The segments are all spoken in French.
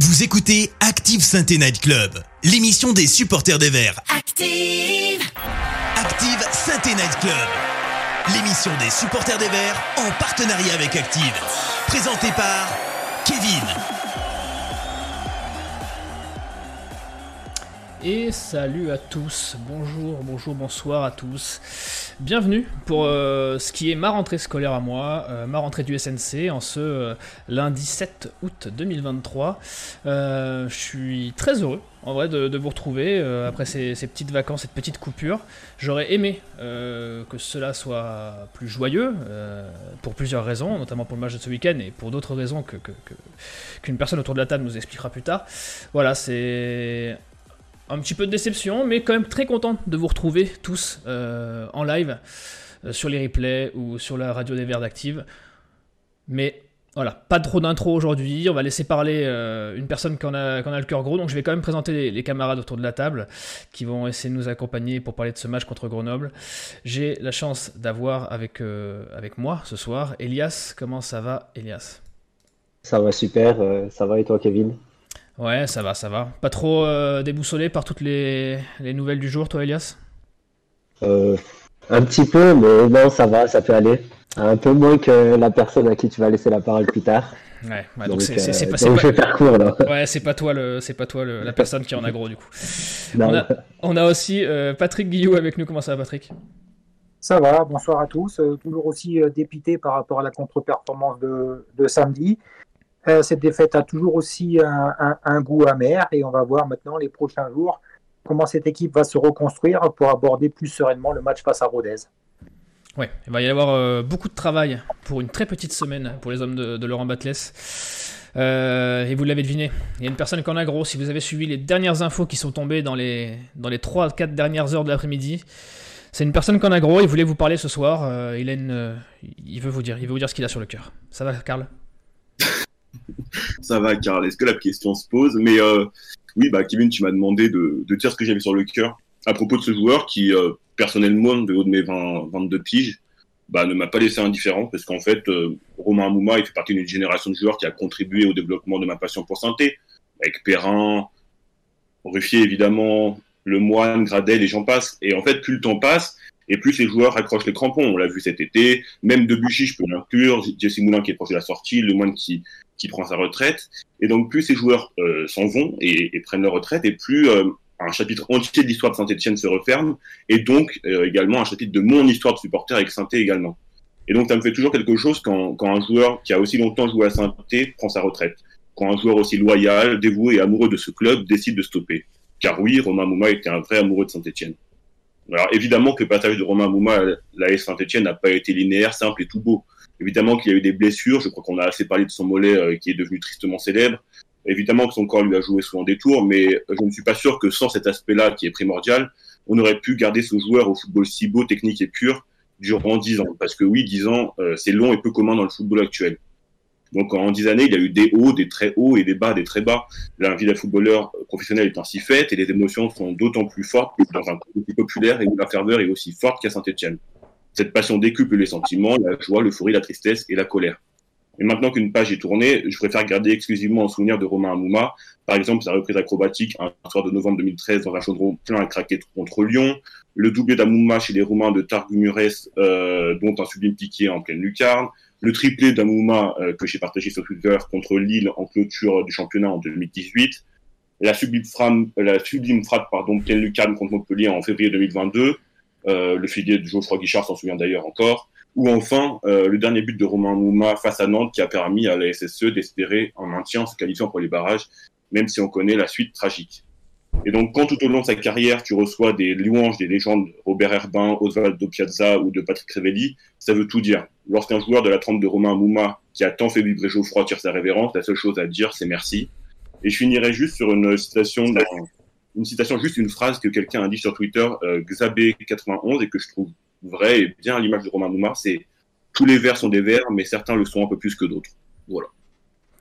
Vous écoutez Active Sainte Night Club, l'émission des supporters des Verts. Active Active Sainte Night Club, l'émission des supporters des Verts en partenariat avec Active. Présentée par Kevin. Et salut à tous, bonjour, bonjour, bonsoir à tous. Bienvenue pour euh, ce qui est ma rentrée scolaire à moi, euh, ma rentrée du SNC en ce euh, lundi 7 août 2023. je suis très heureux en vrai de, vous retrouver après ces, petites vacances, cette petite coupure. J'aurais aimé que cela soit plus joyeux pour plusieurs raisons, notamment pour le match de ce week-end et pour d'autres raisons que, qu'une personne autour de la table nous expliquera plus tard. Voilà, c'est un petit peu de déception, mais quand même très content de vous retrouver tous euh, en live euh, sur les replays ou sur la radio des Verts d'Active. Mais voilà, pas trop d'intro aujourd'hui. On va laisser parler euh, une personne qui en, a, a, le cœur gros. Donc je vais quand même présenter les, camarades autour de la table qui vont essayer de nous accompagner pour parler de ce match contre Grenoble. J'ai la chance d'avoir avec, avec moi ce soir Elias. Comment ça va, Elias? Ça va super. ça va et toi, Kevin? Ouais, ça va, ça va. Pas trop euh, déboussolé par toutes les, nouvelles du jour, toi, Elias? Euh, Un petit peu, mais non, ça va, ça peut aller. Un peu moins que la personne à qui tu vas laisser la parole plus tard. Ouais, donc c'est euh, pas. faire court là. Ouais, c'est pas toi, le, c'est pas toi la personne qui en a gros du coup. On a, on a, aussi Patrick Guillou avec nous. Comment ça va, Patrick? Ça va. Bonsoir à tous. toujours aussi dépité par rapport à la contre-performance de, de samedi. Euh, cette défaite a toujours aussi un, goût amer et on va voir maintenant les prochains jours comment cette équipe va se reconstruire pour aborder plus sereinement le match face à Rodez. Ouais, il va y avoir euh, beaucoup de travail pour une très petite semaine pour les hommes de, Laurent Batles. Euh, et vous l'avez deviné, il y a une personne qui en a gros. Si vous avez suivi les dernières infos qui sont tombées dans les, dans les 3-4 dernières heures de l'après-midi, c'est une personne qui en a gros. Il voulait vous parler ce soir. il, il veut vous dire, il veut vous dire ce qu'il a sur le cœur. Ça va, Karl? ça va, Karl. Est-ce que la question se pose? Mais euh, oui, bah, Kevin, tu m'as demandé de, dire ce que j'avais sur le cœur à propos de ce joueur qui, euh, personnellement, de haut de mes 20, 22 piges, bah, ne m'a pas laissé indifférent parce qu'en fait, euh, Romain Mouma, il fait partie d'une génération de joueurs qui a contribué au développement de ma passion pour santé, avec Perrin, Ruffier évidemment, Lemoine, Gradel et j'en passe. Et en fait, plus le temps passe, et plus ces joueurs accrochent les crampons. On l'a vu cet été, même Debuchy, je peux l'inclure, Jesse Moulin qui est proche de la sortie, Lemoine qui, qui prend sa retraite. Et donc, plus ces joueurs euh, s'en vont et, prennent leur retraite, et plus euh, un chapitre entier de l'histoire de Saint-Etienne se referme, et donc euh, également un chapitre de mon histoire de supporter avec saint également. Et donc, ça me fait toujours quelque chose quand, un joueur qui a aussi longtemps joué à saint prend sa retraite. Quand un joueur aussi loyal, dévoué et amoureux de ce club décide de stopper. Car oui, Romain Mouma était un vrai amoureux de Saint-Etienne. Alors évidemment que le passage de Romain Mouma à la Saint-Etienne n'a pas été linéaire, simple et tout beau. Évidemment qu'il y a eu des blessures. Je crois qu'on a assez parlé de son mollet euh, qui est devenu tristement célèbre. Évidemment que son corps lui a joué souvent des tours, mais je ne suis pas sûr que sans cet aspect-là qui est primordial, on aurait pu garder ce joueur au football si beau, technique et pur durant dix ans. Parce que oui, dix ans, euh, c'est long et peu commun dans le football actuel. Donc en dix années, il y a eu des hauts, des très hauts et des bas, des très bas. La vie d'un footballeur professionnel est ainsi faite et les émotions sont d'autant plus fortes dans un club populaire et où la ferveur est aussi forte qu'à Saint-Etienne. Cette passion décuple les sentiments, la joie, l'euphorie, la tristesse et la colère. Et maintenant qu'une page est tournée, je préfère garder exclusivement en souvenir de Romain Amouma, par exemple sa reprise acrobatique un soir de novembre 2013 dans un chaudron plein à craquer contre Lyon, le doublé d'Amouma chez les Roumains de Targumures, euh, dont un sublime piqué en pleine lucarne, le triplé d'Amouma euh, que j'ai partagé sur Twitter contre Lille en clôture du championnat en 2018, la sublime frappe, la sublime frappe pardon, pleine lucarne contre Montpellier en février 2022, euh, le filier de Geoffroy Guichard s'en souvient d'ailleurs encore, ou enfin euh, le dernier but de Romain Mouma face à Nantes qui a permis à la SSE d'espérer un maintien en se qualifiant pour les barrages, même si on connaît la suite tragique. Et donc, quand tout au long de sa carrière, tu reçois des louanges des légendes Robert Herbin, Osvaldo Piazza ou de Patrick Revelli, ça veut tout dire. Lorsqu'un joueur de la trempe de Romain Mouma, qui a tant fait vibrer Geoffroy, tire sa révérence, la seule chose à dire, c'est merci. Et je finirai juste sur une citation une citation, juste une phrase que quelqu'un a dit sur Twitter, euh, Xabé91, et que je trouve vrai et bien à l'image de Romain Moumar, c'est tous les vers sont des vers, mais certains le sont un peu plus que d'autres. Voilà.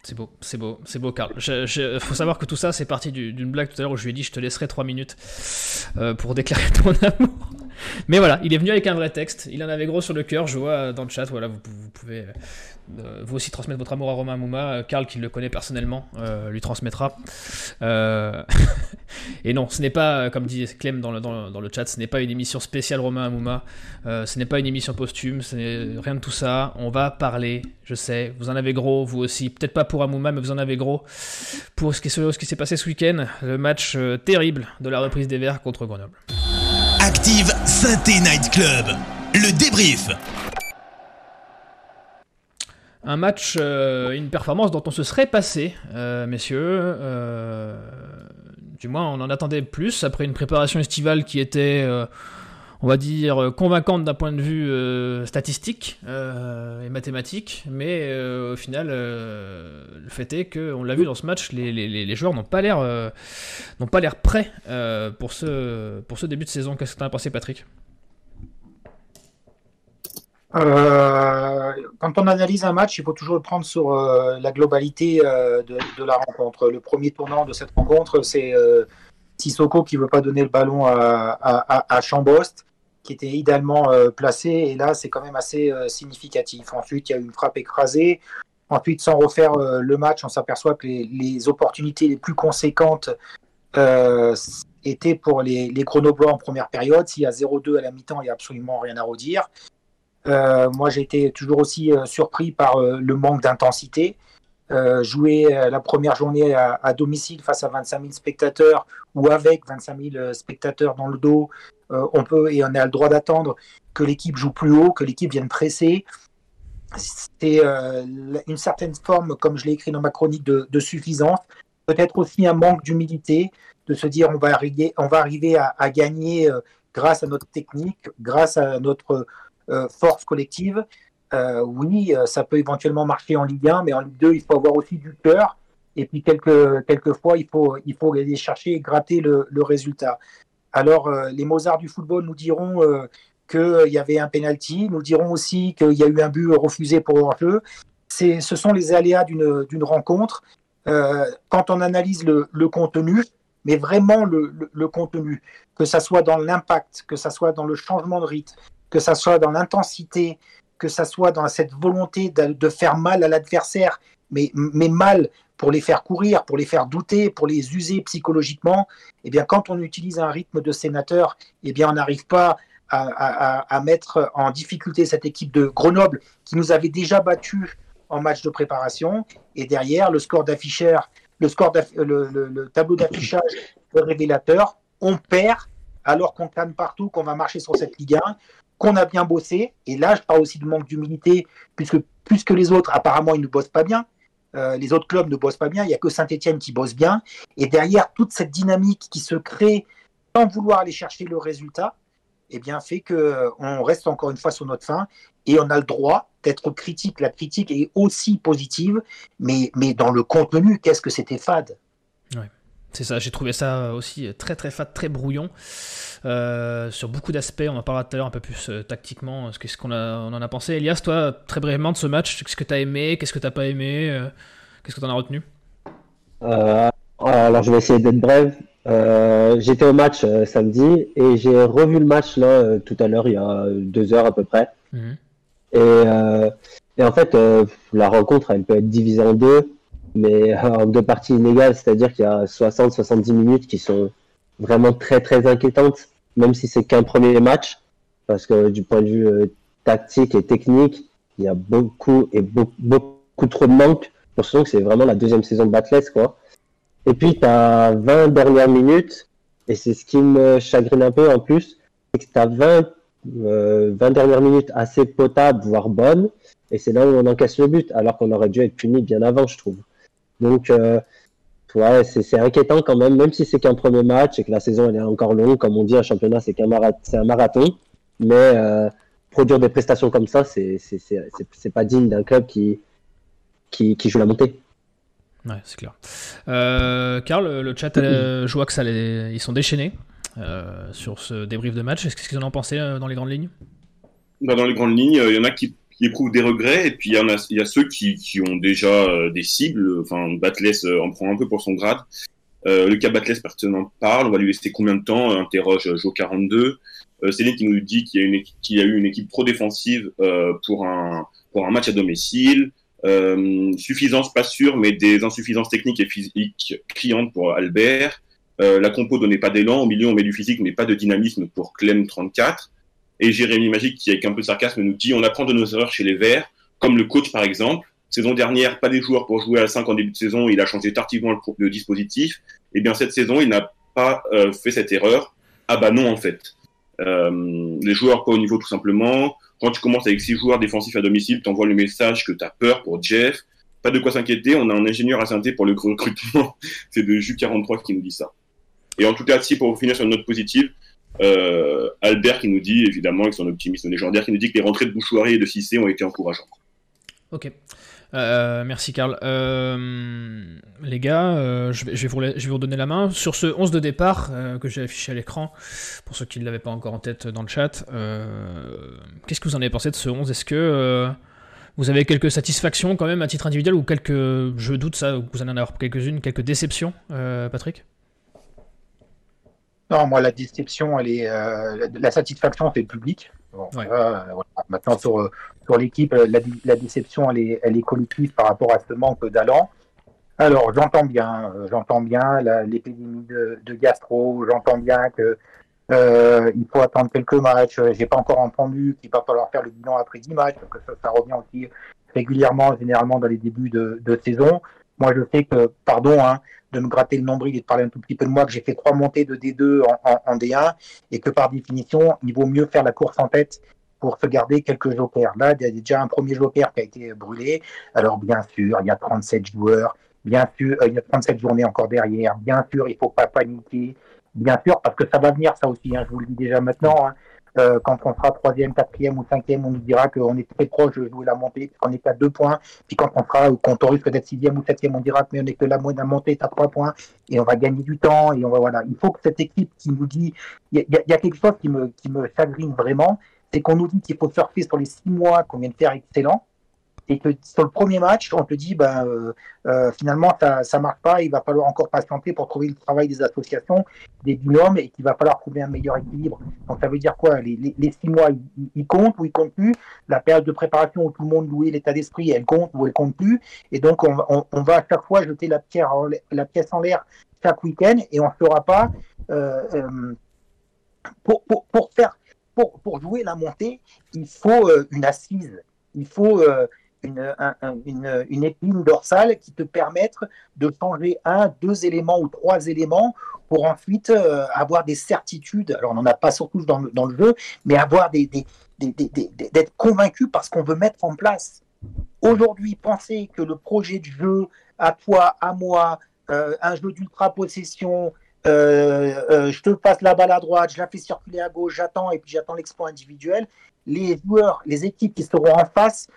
C'est beau, c'est beau, c'est beau, Karl. Il faut savoir que tout ça, c'est parti d'une blague tout à l'heure où je lui ai dit je te laisserai 3 minutes euh, pour déclarer ton amour. Mais voilà, il est venu avec un vrai texte. Il en avait gros sur le cœur. Je vois dans le chat. Voilà, vous, pouvez euh, vous aussi transmettre votre amour à Romain Mouma. Karl, qui le connaît personnellement, euh, lui transmettra. Euh, et non, ce n'est pas, comme dit Clem dans le, dans, le, chat, ce n'est pas une émission spéciale Romain Mouma. ce n'est pas une émission posthume. Ce n'est rien de tout ça. On va parler, je sais, vous en avez gros, vous aussi. Peut-être pas pour Amouma, mais vous en avez gros. Pour ce qui, ce qui s'est passé ce week-end, le match terrible de la reprise des Verts contre Grenoble. Active Synthé Night Club. Le débrief. Un match, euh, une performance dont on se serait passé, euh, messieurs. Euh, du moins, on en attendait plus après une préparation estivale qui était, on va dire, convaincante d'un point de vue statistique et mathématique. Mais au final, le fait est qu'on l'a vu dans ce match, les, joueurs n'ont pas l'air, n'ont pas l'air prêts pour ce, pour ce début de saison. Qu'est-ce que tu as pensé, Patrick? Euh, quand on analyse un match, il faut toujours le prendre sur euh, la globalité euh, de, la rencontre. Le premier tournant de cette rencontre, c'est Sissoko qui ne veut pas donner le ballon à, à, Chambost, qui était idéalement placé. Et là, c'est quand même assez significatif. Ensuite, il y a eu une frappe écrasée. Ensuite, sans refaire le match, on s'aperçoit que les, opportunités les plus conséquentes étaient pour les, les Grenoblois en première période. S'il y a 0-2 à la mi-temps, il n'y a absolument rien à redire. Euh, moi, j'ai été toujours aussi euh, surpris par euh, le manque d'intensité. Jouer la première journée à, domicile face à 25 000 spectateurs ou avec 25 000 spectateurs dans le dos, on peut et on a le droit d'attendre que l'équipe joue plus haut, que l'équipe vienne presser. C'est une certaine forme, comme je l'ai écrit dans ma chronique, de, suffisance. Peut-être aussi un manque d'humilité, de se dire on va arriver, on va arriver à, gagner grâce à notre technique, grâce à notre euh, force collective. Euh, oui, euh, ça peut éventuellement marcher en Ligue 1, mais en Ligue 2, il faut avoir aussi du cœur. Et puis, quelques, quelques fois, il faut, il faut aller chercher et gratter le, résultat. Alors, les Mozarts du football nous diront qu'il y avait un penalty, nous diront aussi qu'il y a eu un but refusé pour un jeu. Ce sont les aléas d'une rencontre. quand on analyse le, le contenu, mais vraiment le, le, contenu, que ça soit dans l'impact, que ça soit dans le changement de rythme, que ça soit dans l'intensité, que ça soit dans cette volonté de, faire mal à l'adversaire, mais, mais mal pour les faire courir, pour les faire douter, pour les user psychologiquement, eh bien, quand on utilise un rythme de sénateur, eh bien, on n'arrive pas à, mettre en difficulté cette équipe de Grenoble qui nous avait déjà battu en match de préparation. Et derrière, le score d'afficheur, le, le, le, tableau d'affichage révélateur, on perd alors qu'on clame partout qu'on va marcher sur cette Ligue 1, qu'on a bien bossé. Et là, je parle aussi de manque d'humilité, puisque plus que les autres, apparemment, ils ne bossent pas bien. Euh, les autres clubs ne bossent pas bien. Il n'y a que Saint-Etienne qui bosse bien. Et derrière, toute cette dynamique qui se crée sans vouloir aller chercher le résultat, eh bien, fait qu'on euh, reste encore une fois sur notre fin et on a le droit d'être critique. La critique est aussi positive, mais, mais dans le contenu, qu'est-ce que c'était fade? C'est ça, j'ai trouvé ça aussi très très fat, très brouillon. Euh, sur beaucoup d'aspects, on en parlera tout à l'heure un peu plus euh, tactiquement, ce qu'on on en a pensé. Elias, toi, très brièvement de ce match, qu'est-ce que tu as aimé, qu'est-ce que tu pas aimé, euh, qu'est-ce que tu en as retenu? Alors je vais essayer d'être bref. J'étais au match samedi et j'ai revu le match là tout à l'heure, il y a deux heures à peu près. Mhm. Et, et, en fait, la rencontre, elle peut être divisée en deux mais euh, en deux parties inégales, c'est-à-dire qu'il y a 60-70 minutes qui sont vraiment très très inquiétantes, même si c'est qu'un premier match, parce que du point de vue euh, tactique et technique, il y a beaucoup et beaucoup, beaucoup trop de manque pour ce que c'est vraiment la deuxième saison de Batless, quoi. Et puis, tu as 20 dernières minutes, et c'est ce qui me chagrine un peu en plus, c'est que tu as 20, 20 dernières minutes assez potables, voire bonnes, et c'est là où on encaisse le but, alors qu'on aurait dû être puni bien avant, je trouve. Donc, euh, ouais, c'est inquiétant quand même, même si c'est qu'un premier match et que la saison elle est encore longue. Comme on dit, un championnat, c'est qu'un un marathon. Mais euh, produire des prestations comme ça, c'est pas digne d'un club qui, qui, joue la montée. Ouais, c'est clair. Euh, Karl, le chat, je vois que ça ils sont déchaînés sur ce débrief de match. Est-ce qu'ils en ont pensé dans les grandes lignes? Bah, Dans les grandes lignes, il y en a qui qui éprouvent des regrets, et puis il y en a, il y a ceux qui, ont déjà euh, des cibles. Enfin, Batless euh, en prend un peu pour son grade. le cas Batles, personne n'en parle. On va lui laisser combien de temps Interroge Jo 42. Céline qui nous dit qu'il y, y, a eu une équipe trop défensive pour, un, pour un match à domicile. suffisance pas sûre, mais des insuffisances techniques et physiques criantes pour Albert. la compo donnait pas d'élan. Au milieu, on met du physique, mais pas de dynamisme pour Clem 34. Et Jérémy Magique, qui avec un peu de sarcasme nous dit on apprend de nos erreurs chez les Verts, comme le coach par exemple. Saison dernière, pas des joueurs pour jouer à 5 en début de saison, il a changé tardivement le, dispositif. Et eh bien cette saison, il n'a pas euh, fait cette erreur. Ah bah non en fait. Euh, les joueurs pas au niveau tout simplement. Quand tu commences avec 6 joueurs défensifs à domicile, tu envoies le message que tu as peur pour Jeff. Pas de quoi s'inquiéter, on a un ingénieur à synthé pour le recrutement. C'est de Ju43 qui nous dit ça. Et en tout cas, si pour finir sur une note positive, euh, Albert qui nous dit, évidemment, avec son optimisme légendaire, qui nous dit que les rentrées de Bouchouari et de Cissé ont été encourageantes. Ok. Euh, merci Karl. Euh, les gars, je, vais, vous, je, vais, vous, donner la main. Sur ce 11 de départ que j'ai affiché à l'écran, pour ceux qui ne l'avaient pas encore en tête dans le chat, qu'est-ce que vous en avez pensé de ce 11 Est-ce que vous avez quelques satisfactions quand même à titre individuel ou quelques, je doute ça, vous en avoir quelques-unes, quelques déceptions, Patrick? Non, moi, la déception, elle est, euh, la satisfaction, c'est le public. Maintenant, sur, sur l'équipe, la, déception, elle est, elle est collective par rapport à ce manque d'allant. Alors, j'entends bien, euh, j'entends bien l'épidémie de, gastro, j'entends bien que euh, il faut attendre quelques matchs. J'ai pas encore entendu qu'il va falloir faire le bilan après 10 matchs, parce que ça, revient aussi régulièrement, généralement dans les débuts de, de saison. Moi, je sais que, pardon, hein, de me gratter le nombril et de parler un tout petit peu de moi, que j'ai fait trois montées de D2 en, D1 et que par définition, il vaut mieux faire la course en tête pour se garder quelques jokers. Là, il y a déjà un premier joker qui a été brûlé. Alors, bien sûr, il y a 37 joueurs. Bien sûr, euh, il y a 37 journées encore derrière. Bien sûr, il ne faut pas paniquer. Bien sûr, parce que ça va venir, ça aussi. Hein, je vous le dis déjà maintenant. Hein. Euh, quand on sera troisième, quatrième ou cinquième, on nous dira qu'on est très proche de jouer la montée, qu'on est à deux points. Puis quand on sera, ou quand on risque d'être sixième ou septième, on dira que on est que la moindre montée à trois points et on va gagner du temps et on va voilà. Il faut que cette équipe qui nous dit, il y, a quelque chose qui me qui me chagrine vraiment, c'est qu'on nous dit qu'il faut surfer sur les six mois qu'on vient de faire excellent et que sur le premier match, on te dit, ben, euh, euh, finalement, ça ne marche pas, il va falloir encore patienter pour trouver le travail des associations, des binômes, et qu'il va falloir trouver un meilleur équilibre. Donc ça veut dire quoi? Les, les, six mois, ils, comptent ou ils comptent plus? La période de préparation où tout le monde louait l'état d'esprit, elle compte ou elle compte plus? Et donc on, on, va à chaque fois jeter la, pierre la pièce en l'air chaque week-end, et on ne fera pas... Euh, pour, pour, pour, faire, pour, pour jouer la montée, il faut une assise. Il faut une, une, une, épine dorsale qui te permette de changer un, deux éléments ou trois éléments pour ensuite euh, avoir des certitudes. Alors, on n'en a pas surtout dans dans le jeu, mais avoir des, des, d'être convaincu parce qu'on veut mettre en place. Aujourd'hui, penser que le projet de jeu, à toi, à moi, euh, un jeu d'ultra-possession, euh, je te passe la balle à droite, je la fais circuler à gauche, j'attends et puis j'attends l'exploit individuel. Les joueurs, les équipes qui seront en face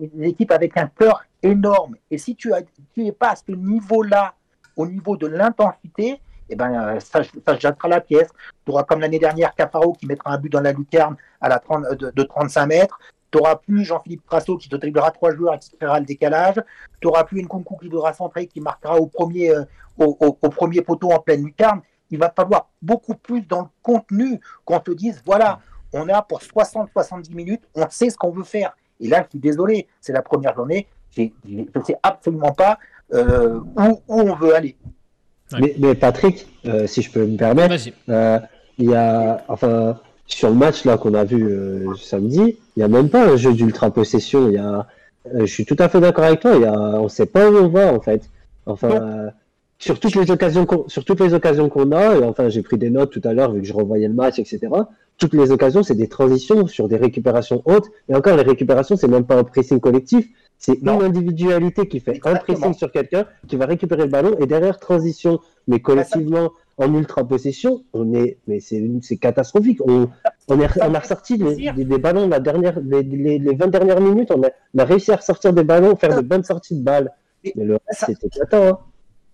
une équipe avec un cœur énorme. Et si tu n'es pas à ce niveau-là, au niveau de l'intensité, eh ben, euh, ça, ça jettera la pièce. Tu auras comme l'année dernière Caparo qui mettra un but dans la lucarne à la 30, de, 35 mètres. Tu n'auras plus Jean-Philippe Crasso qui te dribblera trois joueurs et qui créera le décalage. Tu n'auras plus concours qui devra centrer qui marquera au premier, euh, au, au, premier poteau en pleine lucarne. Il va falloir beaucoup plus dans le contenu qu'on te dise voilà, on a pour 60-70 minutes, on sait ce qu'on veut faire. Et là, je suis désolé, c'est la première journée, je ne sais absolument pas euh, où, on veut aller. Mais, Patrick, euh, si je peux me permettre, euh, il y a, enfin, sur le match là qu'on a vu samedi, il n'y a même pas un jeu d'ultra possession. Il y a, je suis tout à fait d'accord avec toi. Il y a, on ne sait pas où on va en fait. Enfin, sur toutes les occasions qu'on, sur toutes les occasions qu'on a, et enfin j'ai pris des notes tout à l'heure vu que je revoyais le match, etc. Toutes les occasions, c'est des transitions sur des récupérations hautes. Et encore, les récupérations, c'est même pas un pressing collectif, c'est une individualité qui fait un pressing sur quelqu'un, qui va récupérer le ballon et derrière transition. Mais collectivement, en ultra possession, on est, mais c'est, c'est catastrophique. On, on, est, on a ressorti des, ballons la dernière, les, les, 20 dernières minutes, on a, on a, réussi à ressortir des ballons, faire de bonnes sorties de balles. Mais le reste, c'était Hein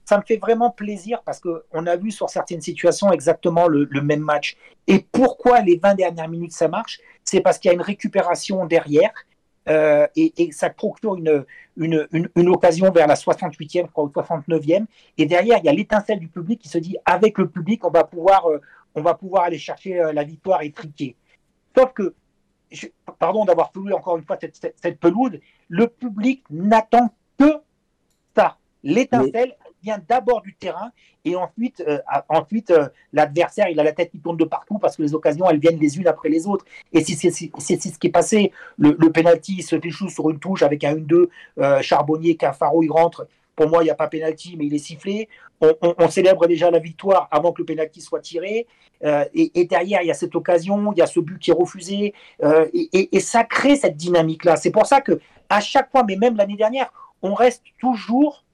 ça me fait vraiment plaisir parce qu'on a vu sur certaines situations exactement le, même match. Et pourquoi les 20 dernières minutes ça marche? C'est parce qu'il y a une récupération derrière euh, et, ça procure une, une, occasion vers la 68e, ou 69e. Et derrière, il y a l'étincelle du public qui se dit avec le public, on va pouvoir, euh, on va pouvoir aller chercher euh, la victoire et triquer. Sauf que, pardon d'avoir foulé encore une fois cette, cette pelouse, le public n'attend que ça. L'étincelle, vient d'abord du terrain et ensuite, euh, ensuite euh, l'adversaire, il a la tête qui tourne de partout parce que les occasions, elles viennent les unes après les autres. Et c'est ce qui est passé. Le, le penalty se échoue sur une touche avec un 1-2, euh, Charbonnier, Cafaro, il rentre. Pour moi, il n'y a pas penalty, mais il est sifflé. On, célèbre déjà la victoire avant que le penalty soit tiré. et, derrière, il y a cette occasion, il y a ce but qui est refusé. Et, et, ça crée cette dynamique-là. C'est pour ça que à chaque fois, mais même l'année dernière, on reste toujours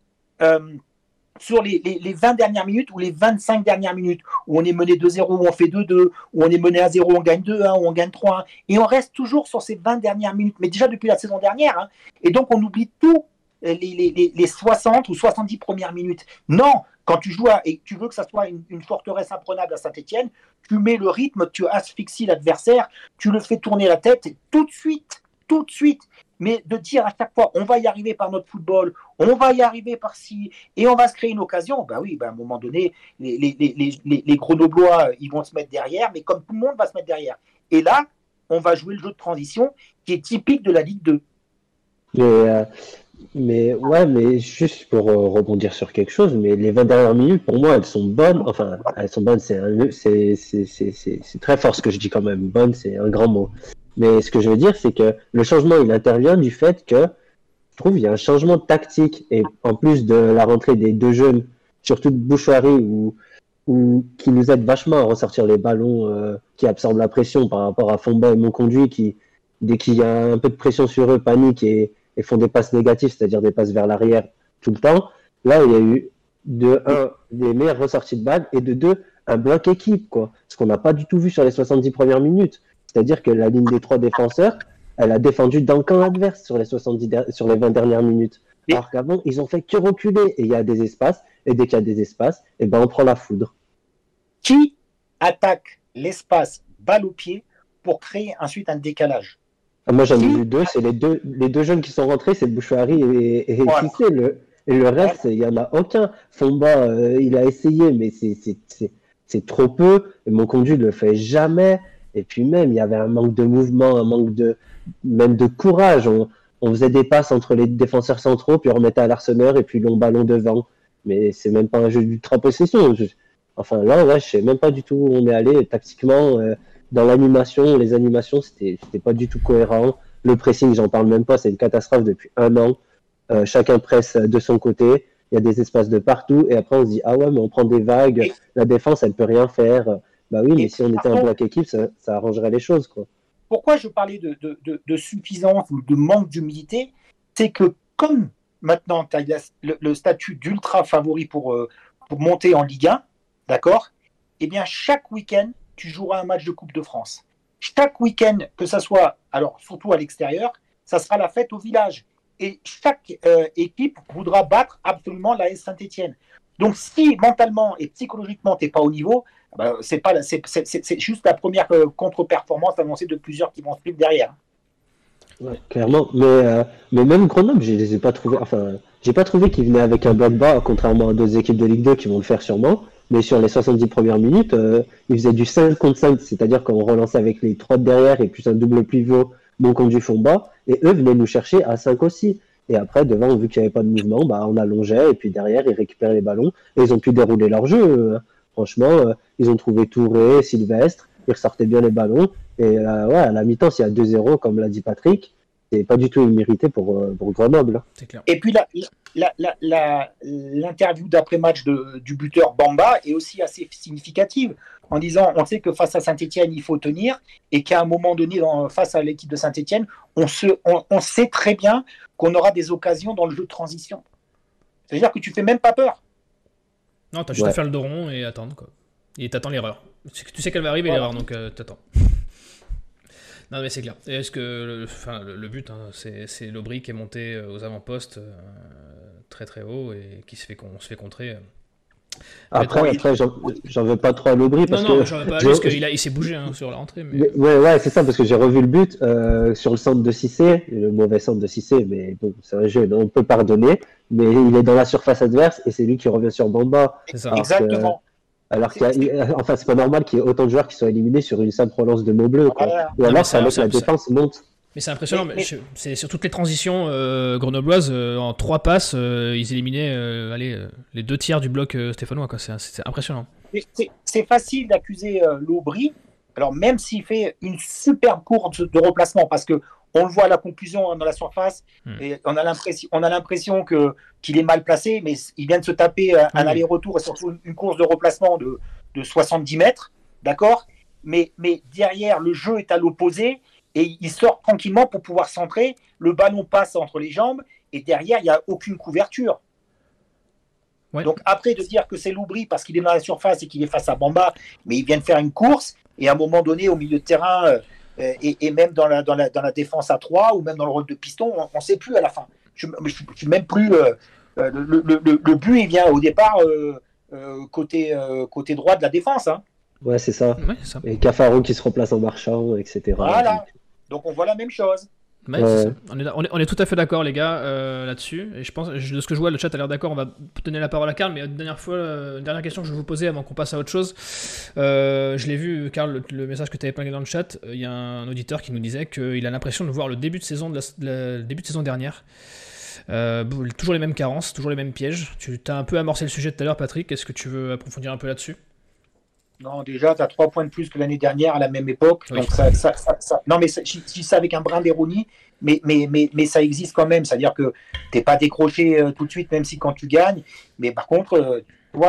sur les, 20 dernières minutes ou les 25 dernières minutes, où on est mené 2-0, où on fait 2-2, où on est mené à 0, on gagne 2-1, où on gagne 3-1. Et on reste toujours sur ces 20 dernières minutes, mais déjà depuis la saison dernière. Hein. et donc on oublie tout les, 60 ou 70 premières minutes. Non, quand tu joues et tu veux que ça soit une, une forteresse imprenable à Saint-Etienne, tu mets le rythme, tu asphyxies l'adversaire, tu le fais tourner la tête tout de suite, tout de suite mais de dire à chaque fois on va y arriver par notre football, on va y arriver par ci, et on va se créer une occasion, bah oui, bah à un moment donné, les, les, les, les, Grenoblois, ils vont se mettre derrière, mais comme tout le monde va se mettre derrière. Et là, on va jouer le jeu de transition qui est typique de la Ligue 2. Mais, euh, mais ouais, mais juste pour euh, rebondir sur quelque chose, mais les 20 dernières minutes, pour moi, elles sont bonnes. Enfin, elles sont bonnes, c'est très fort ce que je dis quand même. Bonne, c'est un grand mot. Mais ce que je veux dire, c'est que le changement, il intervient du fait que je trouve il y a un changement tactique. Et en plus de la rentrée des deux jeunes, surtout de Bouchoirie, ou, ou qui nous aide vachement à ressortir les ballons euh, qui absorbent la pression par rapport à Fomba et Monconduit, qui, dès qu'il y a un peu de pression sur eux, paniquent et, et font des passes négatives, c'est-à-dire des passes vers l'arrière tout le temps. Là, il y a eu de un, des meilleures ressorties de balles, et de deux, un bloc équipe, quoi. Ce qu'on n'a pas du tout vu sur les 70 premières minutes. C'est-à-dire que la ligne des trois défenseurs, elle a défendu dans le camp adverse sur les, 70 sur les 20 dernières minutes. Alors qu'avant, ils ont fait que reculer et il y a des espaces. Et dès qu'il y a des espaces, et eh ben on prend la foudre. Qui attaque l'espace balle au pied pour créer ensuite un décalage? Ah, Moi j'en ai vu deux, c'est les deux, les deux jeunes qui sont rentrés, c'est Bouchouari et, et le, et le reste, il n'y en a aucun. Fomba, euh, il a essayé, mais c'est trop peu. Et mon conduit ne le fait jamais. Et puis même, il y avait un manque de mouvement, un manque de même de courage. On, faisait des passes entre les défenseurs centraux, puis on remettait à l'arseneur et puis long ballon devant. Mais c'est même pas un jeu d'ultra possession. Enfin là, ouais, je sais même pas du tout où on est allé tactiquement. Euh, dans l'animation, les animations, c'était pas du tout cohérent. Le pressing, j'en parle même pas, c'est une catastrophe depuis un an. Euh, chacun presse de son côté. Il y a des espaces de partout. Et après, on se dit, ah ouais, mais on prend des vagues. La défense, elle peut rien faire. Bah oui, mais si on était en bloc équipe, ça, arrangerait les choses. Quoi. Pourquoi je parlais de, de, suffisance ou de manque d'humilité C'est que comme maintenant tu as le, statut d'ultra favori pour, euh, pour monter en Ligue 1, d'accord Eh bien, chaque week-end, tu joueras un match de Coupe de France. Chaque week-end, que ça soit, alors surtout à l'extérieur, ça sera la fête au village. Et chaque euh, équipe voudra battre absolument la S Saint-Etienne. Donc, si mentalement et psychologiquement, tu n'es pas au niveau, bah, c'est pas c'est, juste la première euh, contre-performance annoncée de plusieurs qui vont suivre derrière. clairement, mais, euh, mais même Grenoble, je les ai pas trouvés. Enfin, j'ai pas trouvé qu'ils venaient avec un bloc bas, contrairement à d'autres équipes de Ligue 2 qui vont le faire sûrement. Mais sur les 70 premières minutes, euh, ils faisaient du 5 contre 5, c'est-à-dire qu'on relançait avec les 3 de derrière et puis un double pivot, bon conduit fond bas, et eux venaient nous chercher à 5 aussi. Et après, devant, vu qu'il n'y avait pas de mouvement, bah, on allongeait, et puis derrière, ils récupéraient les ballons, et ils ont pu dérouler leur jeu. Franchement, euh, ils ont trouvé Touré, Sylvestre, ils ressortaient bien les ballons. Et euh, ouais, à la mi-temps, s'il y a 2-0, comme l'a dit Patrick, c'est pas du tout immérité pour, euh, pour Grenoble. Et puis l'interview d'après-match du buteur Bamba est aussi assez significative en disant on sait que face à Saint-Etienne, il faut tenir et qu'à un moment donné, face à l'équipe de Saint-Etienne, on, on, sait très bien qu'on aura des occasions dans le jeu de transition. C'est-à-dire que tu fais même pas peur. Non, t'as juste à faire le dos rond et attendre, quoi. Et t'attends l'erreur. Tu sais qu'elle va arriver l'erreur, donc euh, t'attends. non, mais c'est clair. Est-ce que le, enfin, le, but, hein, c'est l'Aubry qui est monté euh, aux avant-postes euh, très très haut et qui se fait, on se fait contrer Après, après j'en veux pas trop à Lobry parce non, non, que. j'en veux pas parce qu'il il s'est bougé hein, sur la rentrée. Mais... ouais, ouais, c'est ça, parce que j'ai revu le but euh, sur le centre de Cissé, le mauvais centre de Cissé, mais bon, c'est un jeu, on peut pardonner, mais il est dans la surface adverse et c'est lui qui revient sur Bamba. C'est ça. Exactement. alors qu'il enfin, c'est pas normal qu'il y ait autant de joueurs qui soient éliminés sur une simple relance de mots bleus, quoi. Ou alors, ça que la défense monte. Mais c'est impressionnant, c'est sur toutes les transitions euh, grenobloises, euh, en trois passes, euh, ils éliminaient allez, les deux tiers du bloc stéphanois. C'est impressionnant. C'est facile d'accuser l'Aubry, alors même s'il fait une superbe course de replacement, parce que on le voit à la conclusion hein, dans la surface, hmm. et on a l'impression, on a l'impression que qu'il est mal placé, mais il vient de se taper un, aller-retour et surtout une course de replacement de, de 70 mètres, d'accord? Mais, mais derrière, le jeu est à l'opposé et il sort tranquillement pour pouvoir centrer. Le ballon passe entre les jambes et derrière, il n'y a aucune couverture. Donc après de dire que c'est Loubry parce qu'il est dans la surface et qu'il est face à Bamba, mais il vient de faire une course et à un moment donné au milieu de terrain euh, et, même dans la, dans, la, dans la défense à 3 ou même dans le rôle de piston, on ne sait plus à la fin. Je, ne suis même plus... Euh, euh, le, le, le, but, il vient au départ côté, côté droit de la défense. Hein. Ouais, c'est ça. Et Cafaro qui se replace en marchant, etc. Voilà. Donc on voit la même chose. on, est, tout à fait d'accord, les gars, euh, là-dessus. Et je pense, de ce que je vois, le chat a l'air d'accord. On va donner la parole à Karl. Mais une dernière fois, euh, une dernière question que je vais vous poser avant qu'on passe à autre chose. Euh, je l'ai vu, Karl, le, message que tu avais plongé dans le chat. Il y a un auditeur qui nous disait qu'il a l'impression de voir le début de saison, de la, début de saison dernière. toujours les mêmes carences, toujours les mêmes pièges. Tu as un peu amorcé le sujet tout à l'heure, Patrick. Est-ce que tu veux approfondir un peu là-dessus? Non, déjà, tu as trois points de plus que l'année dernière à la même époque. Donc ça, ça, ça, non, mais je dis ça avec un brin d'ironie, mais, mais, mais, mais, ça existe quand même. C'est-à-dire que tu n'es pas décroché euh, tout de suite, même si quand tu gagnes. Mais par contre, euh, tu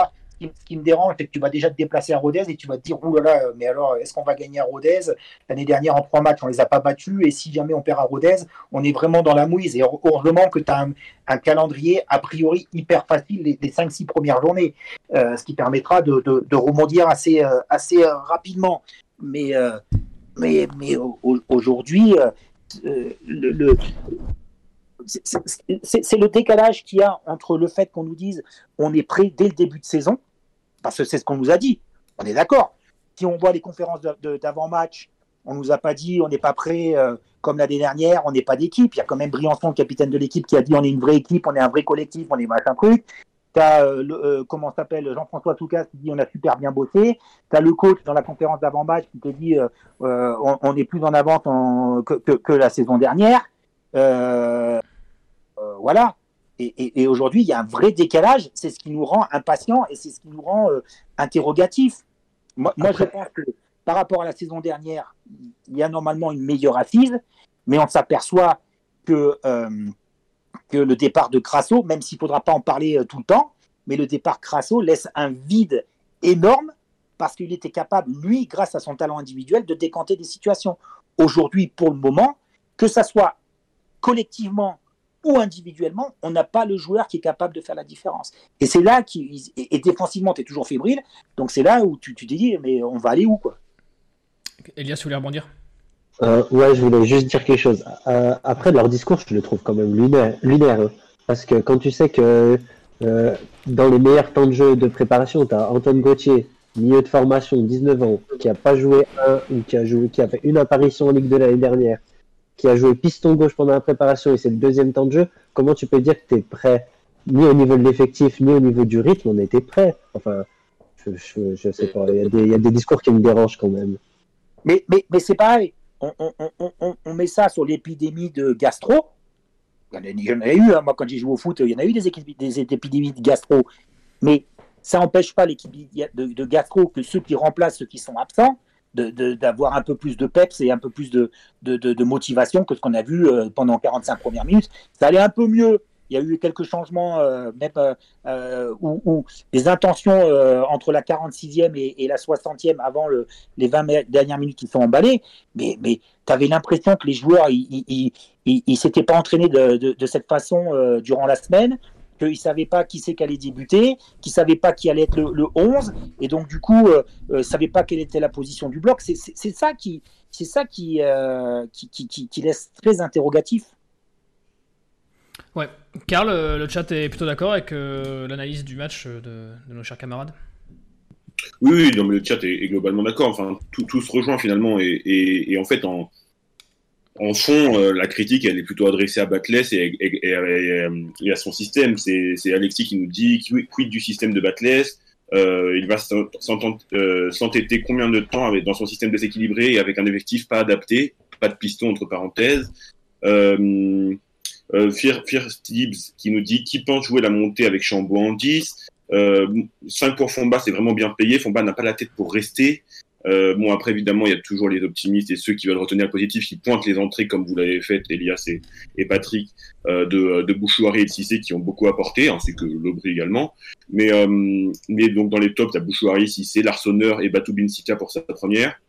vois, ce qui me dérange, c'est que tu vas déjà te déplacer à Rodez et tu vas te dire, ouh là là, mais alors, est-ce qu'on va gagner à Rodez? L'année dernière, en trois matchs, on les a pas battus, et si jamais on perd à Rodez, on est vraiment dans la mouise. Et heureusement que tu as un, calendrier a priori hyper facile les, les 5-6 premières journées, euh, ce qui permettra de, de, rebondir assez, euh, assez euh, rapidement. Mais, mais, mais aujourd'hui, le, c'est le décalage qu'il y a entre le fait qu'on nous dise on est prêt dès le début de saison parce que c'est ce qu'on nous a dit. On est d'accord. Si on voit les conférences d'avant-match, on nous a pas dit on n'est pas prêt euh, comme l'année dernière, on n'est pas d'équipe. Il y a quand même Briançon, capitaine de l'équipe, qui a dit on est une vraie équipe, on est un vrai collectif, on est machin truc. Tu as, euh, euh, comment s'appelle, Jean-François Toucas qui dit on a super bien bossé. Tu as le coach dans la conférence d'avant-match qui te dit on, est plus en avant que, que, la saison dernière. voilà. Et, aujourd'hui, il y a un vrai décalage. C'est ce qui nous rend impatients et c'est ce qui nous rend euh, interrogatifs. Moi, je pense que par rapport à la saison dernière, il y a normalement une meilleure assise, mais on s'aperçoit que, euh, que le départ de Crasso, même s'il ne faudra pas en parler euh, tout le temps, mais le départ Crasso laisse un vide énorme parce qu'il était capable, lui, grâce à son talent individuel, de décanter des situations. Aujourd'hui, pour le moment, que ça soit collectivement ou individuellement, on n'a pas le joueur qui est capable de faire la différence. Et c'est là qui et, défensivement, tu es toujours fébrile. Donc c'est là où tu, tu te dis, mais on va aller où quoi? Elias, tu voulais rebondir? Euh, Ouais, je voulais juste dire quelque chose. Euh, après, leur discours, je le trouve quand même lunaire. lunaire hein. parce que quand tu sais que euh, dans les meilleurs temps de jeu de préparation, tu as Antoine Gauthier, milieu de formation, 19 ans, qui a pas joué un, ou qui a joué, qui a fait une apparition en Ligue de l'année dernière, qui a joué piston gauche pendant la préparation et c'est le deuxième temps de jeu, comment tu peux dire que tu es prêt Ni au niveau de l'effectif, ni au niveau du rythme, on était prêt. Enfin, je, je, sais pas, il y, a des, discours qui me dérangent quand même. Mais, mais, mais c'est pareil, on, on, on, met ça sur l'épidémie de gastro. Il y en a, eu, hein. moi quand j'ai joué au foot, il y en a eu des, des épidémies de gastro. Mais ça n'empêche pas l'équipe de, gastro que ceux qui remplacent ceux qui sont absents d'avoir un peu plus de peps et un peu plus de, motivation que ce qu'on a vu euh, pendant 45 premières minutes. Ça allait un peu mieux. Il y a eu quelques changements, euh, même euh, où, les intentions entre la 46e et, la 60e avant le, les 20 dernières minutes qui sont emballées. Mais, mais tu avais l'impression que les joueurs, ils ne s'étaient pas entraînés de cette façon durant la semaine qu'ils ne savaient pas qui c'est qui allait débuter, qu'ils ne savaient pas qui allait être le, 11, et donc du coup, euh, ne euh, savaient pas quelle était la position du bloc. C'est ça, qui, ça qui, euh, qui, qui, qui, laisse très interrogatif. Ouais. Karl, le chat est plutôt d'accord avec l'analyse du match de, nos chers camarades? Oui, oui le chat est, globalement d'accord. Enfin, tout, se rejoint finalement. Et, en fait, en, en fond, euh, la critique, elle est plutôt adressée à Batless et, et, à son système. C'est Alexis qui nous dit quid du système de Batless euh, Il va euh, s'entêter combien de temps dans son système déséquilibré et avec un effectif pas adapté, pas de piston entre parenthèses? Euh, Fear, Fear qui nous dit qui pense jouer la montée avec Chambaud en 10 euh, 5 pour Fomba, c'est vraiment bien payé. Fomba n'a pas la tête pour rester. Euh, bon, après, évidemment, il y a toujours les optimistes et ceux qui veulent retenir le positif, qui pointent les entrées, comme vous l'avez fait, Elias et, et Patrick, euh, de, de Bouchouari et de Cissé, qui ont beaucoup apporté, ainsi que Lobry également. Mais, euh, mais donc, dans les tops, il y a Bouchouari, Cissé, Larsonneur et Batou Binsika pour sa première.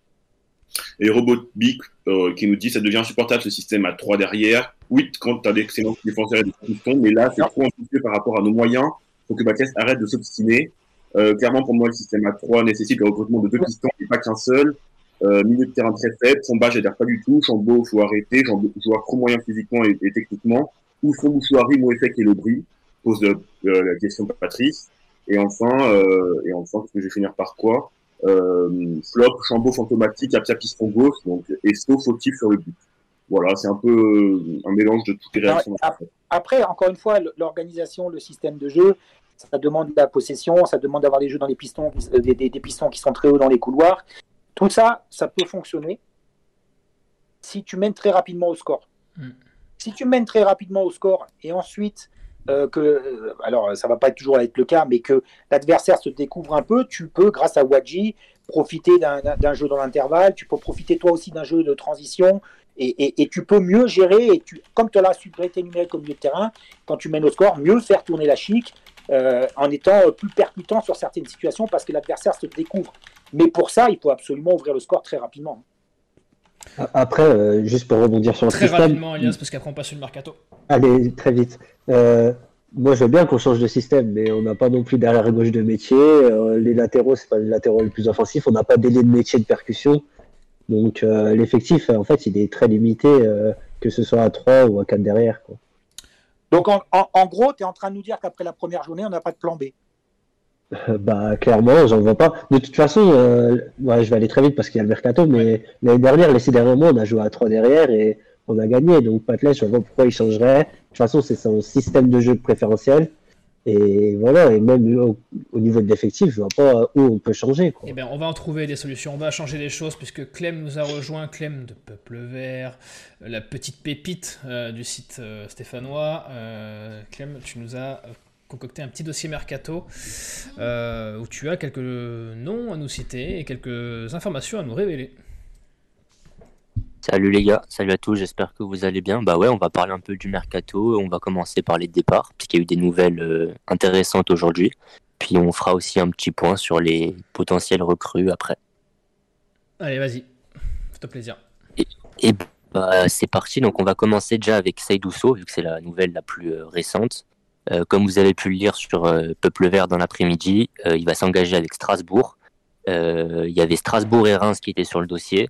Et Robotbik euh, qui nous dit ça devient insupportable ce système à 3 derrière. Oui, quand tu as d'excellents défenseurs et des mais là, c'est trop ambitieux par rapport à nos moyens faut que Bacchus arrête de s'obstiner. Euh, clairement, pour moi, le système A3 nécessite le recrutement de deux pistons et pas qu'un seul. Euh, milieu de terrain très faible, son bas, j'adhère pas du tout. Chambeau, faut arrêter. Joueur trop moyen physiquement et, techniquement. Ou son Bouchouari, Moefek et le bris. Pose euh, la question de Patrice. Et enfin, euh, et enfin, que je vais finir par quoi? Euh, Flop, Chambeau fantomatique, Apia piston gauche, donc Esto fautif sur le but. Voilà, c'est un peu euh, un mélange de toutes les réactions. Après, encore une fois, l'organisation, le système de jeu, ça demande de la possession, ça demande d'avoir des jeux dans les pistons, euh, des, des, pistons qui sont très hauts dans les couloirs. Tout ça, ça peut fonctionner si tu mènes très rapidement au score. Hmm. Si tu mènes très rapidement au score et ensuite euh, que, euh, alors ça va pas toujours être le cas, mais que l'adversaire se découvre un peu, tu peux, grâce à Wadji, profiter d'un jeu dans l'intervalle, tu peux profiter toi aussi d'un jeu de transition, et, tu peux mieux gérer, et tu, comme tu as la supériorité numérique comme milieu de terrain, quand tu mènes au score, mieux faire tourner la chic, euh, en étant plus percutant sur certaines situations parce que l'adversaire se découvre. Mais pour ça, il faut absolument ouvrir le score très rapidement. Après, euh, juste pour rebondir sur le très rapidement, Elias, parce qu'après on passe sur le mercato. Allez, très vite. Euh, moi, je veux bien qu'on change de système, mais on n'a pas non plus derrière gauche de métier. les latéraux, c'est pas les latéraux les plus offensifs. On n'a pas d'ailier de métier de percussion. Donc, l'effectif, en fait, il est très limité, que ce soit à 3 ou à 4 derrière. Quoi. Donc en, gros, tu es en train de nous dire qu'après la première journée, on n'a pas de plan B. Euh, bah clairement, j'en vois pas. De toute façon, euh, je vais aller très vite parce qu'il y a le mercato, mais l'année dernière, les six derniers mois, on a joué à trois derrière et on a gagné. Donc Patles, je vois pas pourquoi il changerait. De toute façon, c'est son système de jeu préférentiel. Et voilà, et même au, niveau de l'effectif, je vois pas où on peut changer. Eh bien, on va en trouver des solutions, on va changer les choses, puisque Clem nous a rejoint, Clem de Peuple Vert, la petite pépite euh, du site euh, stéphanois. Euh, Clem, tu nous as concocté un petit dossier mercato, où tu as quelques noms à nous citer et quelques informations à nous révéler. Salut les gars, salut à tous, j'espère que vous allez bien. Bah ouais, on va parler un peu du mercato, on va commencer par les départs, puisqu'il y a eu des nouvelles euh, intéressantes aujourd'hui. Puis on fera aussi un petit point sur les potentiels recrues après. Allez, vas-y, fais-toi plaisir. Et, bah, c'est parti, donc on va commencer déjà avec Seydousso, vu que c'est la nouvelle la plus euh, récente. Euh, comme vous avez pu le lire sur Peuple Vert dans l'après-midi, il va s'engager avec Strasbourg. Il y avait Strasbourg et Reims qui étaient sur le dossier.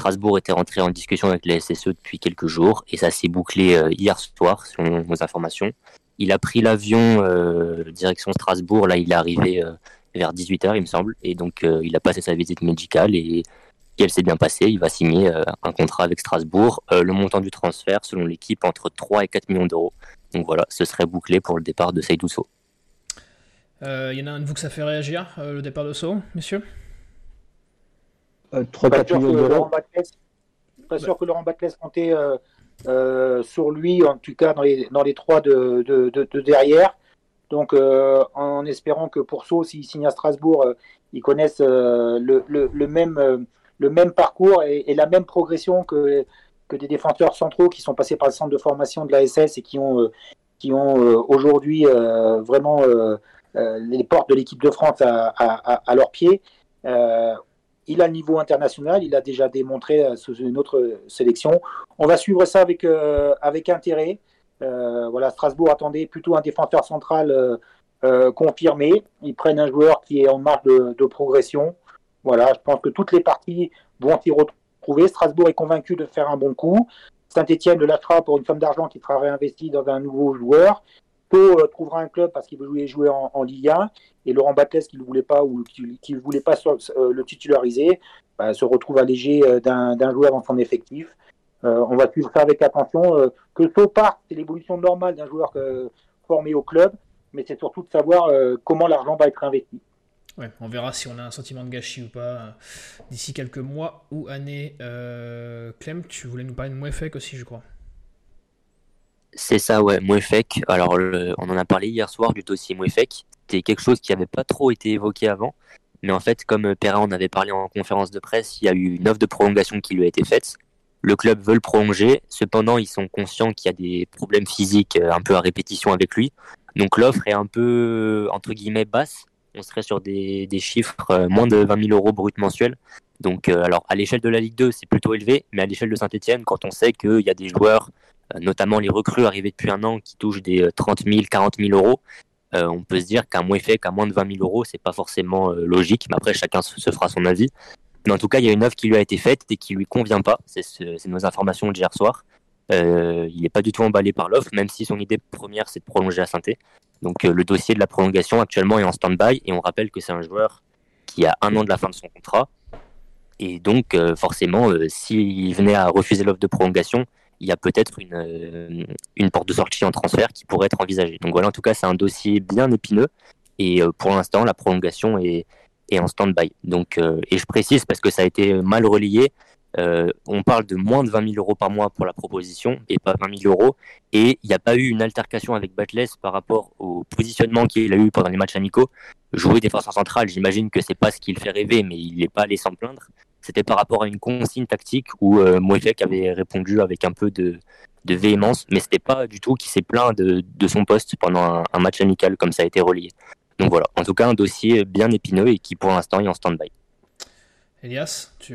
Strasbourg était rentré en discussion avec la SSE depuis quelques jours et ça s'est bouclé euh, hier soir, selon nos informations. Il a pris l'avion euh, direction Strasbourg, là il est arrivé euh, vers 18h il me semble, et donc il a passé sa visite médicale et elle s'est bien passée, il va signer un contrat avec Strasbourg. le montant du transfert, selon l'équipe, entre 3 et 4 millions d'euros. Donc voilà, ce serait bouclé pour le départ de Seydousso. Il y en a un de vous que ça fait réagir, le départ de Sceaux, messieurs? Euh, pas sûr que Laurent Batles comptait euh, euh, sur lui, en tout cas dans les, dans les trois de, de, derrière. Donc, en espérant que pour Sceaux, s'il signe à Strasbourg, ils connaissent le, le, même, le même parcours et, la même progression que, que des défenseurs centraux qui sont passés par le centre de formation de la SS et qui ont, qui ont aujourd'hui vraiment les portes de l'équipe de France à, à, à leurs pieds il a le niveau international, il a déjà démontré euh, sous une autre sélection. On va suivre ça avec, euh, intérêt. Euh, voilà, Strasbourg attendait plutôt un défenseur central confirmé. Ils prennent un joueur qui est en marge de, progression. Voilà, je pense que toutes les parties vont s'y retrouver. Strasbourg est convaincu de faire un bon coup. Saint-Etienne le lâchera pour une somme d'argent qui sera réinvesti dans un nouveau joueur. Pau trouvera un club parce qu'il veut jouer, en, Ligue 1 et Laurent Batles qui ne voulait pas ou qui, voulait pas le titulariser bah, se retrouve allégé d'un joueur dans son effectif. on va suivre ça avec attention. que Pau parte, c'est l'évolution normale d'un joueur formé au club, mais c'est surtout de savoir comment l'argent va être investi on verra si on a un sentiment de gâchis ou pas euh, d'ici quelques mois ou années. Euh, Clem, tu voulais nous parler de Mouefek aussi, je crois. C'est ça, ouais, Mouefek. Alors, on en a parlé hier soir du dossier Mouefek. C'était quelque chose qui n'avait pas trop été évoqué avant. Mais en fait, comme Perrin en avait parlé en conférence de presse, il y a eu une offre de prolongation qui lui a été faite. Le club veut le prolonger. Cependant, ils sont conscients qu'il y a des problèmes physiques euh, un peu à répétition avec lui. Donc l'offre est un peu, entre guillemets, basse on serait sur des, chiffres euh, moins de 20 000 euros brut mensuels. Donc, euh, alors à l'échelle de la Ligue 2, c'est plutôt élevé, mais à l'échelle de Saint-Etienne, quand on sait qu'il y a des joueurs, euh, notamment les recrues arrivés depuis un an, qui touchent des 30 000, 40 000 euros, on peut se dire moins fait qu'à moins de 20 000 euros, c'est pas forcément logique. Mais après, chacun se fera son avis. Mais en tout cas, il y a une offre qui lui a été faite et qui lui convient pas. C'est nos informations d'hier soir. il n'est pas du tout emballé par l'offre, même si son idée première, c'est de prolonger à saint donc euh, le dossier de la prolongation actuellement est en stand-by et on rappelle que c'est un joueur qui a un an de la fin de son contrat. Et donc euh, forcément, euh, s'il venait à refuser l'offre de prolongation, il y a peut-être une, une porte de sortie en transfert qui pourrait être envisagée. Donc voilà, en tout cas, c'est un dossier bien épineux. Et pour l'instant, la prolongation est, en stand-by. Donc, et je précise parce que ça a été mal relayé. Euh, on parle de moins de 20 000 euros par mois pour la proposition et pas 20 000 euros. Et il n'y a pas eu une altercation avec Batles par rapport au positionnement qu'il a eu pendant les matchs amicaux. Jouer défenseur central, j'imagine que c'est pas ce qui le fait rêver, mais il n'est pas allé s'en plaindre. C'était par rapport à une consigne tactique où euh, avait répondu avec un peu de, véhémence, mais c'était pas du tout qu'il s'est plaint de, son poste pendant un, un match amical comme ça a été relié. Donc voilà, en tout cas un dossier bien épineux et qui pour l'instant est en stand-by. Elias, tu,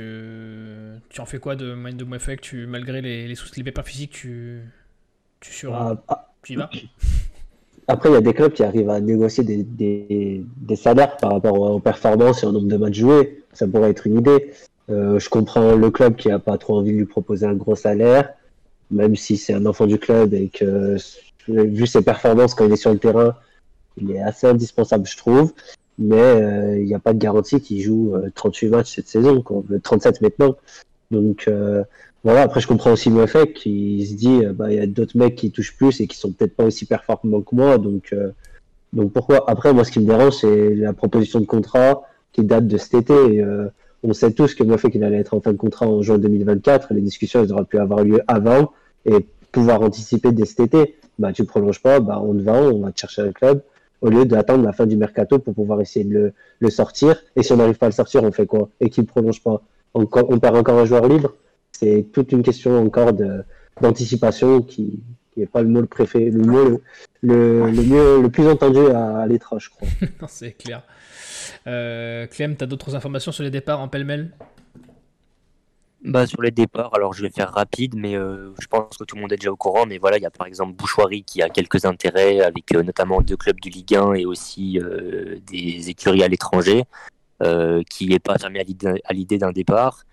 tu en fais quoi de Mind of Effect tu, Malgré les, les, les pépins physiques, tu, tu, sur, ah, ah. tu y vas? Après, il y a des clubs qui arrivent à négocier des, des, des, salaires par rapport aux performances et au nombre de matchs joués. Ça pourrait être une idée. Euh, je comprends le club qui n'a pas trop envie de lui proposer un gros salaire, même si c'est un enfant du club et que, vu ses performances quand il est sur le terrain, il est assez indispensable, je trouve. Mais euh, il n'y a pas de garantie qu'il joue 38 euh, matchs cette saison, quoi, 37 maintenant. Donc euh, voilà, après je comprends aussi le qu'il se dit bah il y a d'autres mecs qui touchent plus et qui sont peut-être pas aussi performants que moi, donc donc pourquoi? Après moi ce qui me dérange c'est la proposition de contrat qui date de cet été. On sait tous que fait qu'il allait être en fin de contrat en juin 2024. Les discussions elles auraient pu avoir lieu avant et pouvoir anticiper dès cet été. Bah tu prolonges pas, bah on te vend, on va te chercher un club au lieu d'attendre la fin du mercato pour pouvoir essayer de le, sortir. Et si on n'arrive pas à le sortir, on fait quoi? Et qu'il ne prolonge pas? On, perd encore un joueur libre? C'est toute une question encore d'anticipation qui n'est pas le mot le préféré, le mot le, plus entendu à, l'étrange, je crois. c'est clair. Euh, Clem, tu as d'autres informations sur les départs en pêle-mêle? Bah, sur les départs, alors je vais faire rapide, mais euh, je pense que tout le monde est déjà au courant. Mais voilà, il y a par exemple Bouchoirie qui a quelques intérêts avec euh, notamment deux clubs du Ligue 1 et aussi des écuries à l'étranger, qui n'est pas fermé à l'idée d'un départ.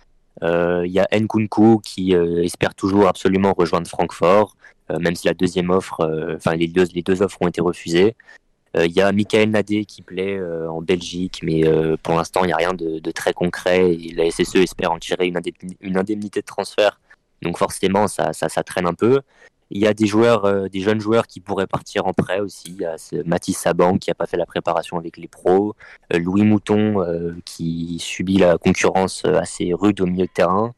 Il y a Nkunku qui espère toujours absolument rejoindre Francfort, même si la deuxième offre, enfin les deux offres ont été refusées. Il y a Michael Nadé qui plaît en Belgique, mais pour l'instant, il n'y a rien de, très concret. Et la SSE espère en tirer une, indemnité de transfert. Donc forcément, ça, ça, traîne un peu. Il y a des joueurs, des jeunes joueurs qui pourraient partir en prêt aussi. Il y a Mathis Saban qui n'a pas fait la préparation avec les pros. Louis Mouton qui subit la concurrence assez rude au milieu de terrain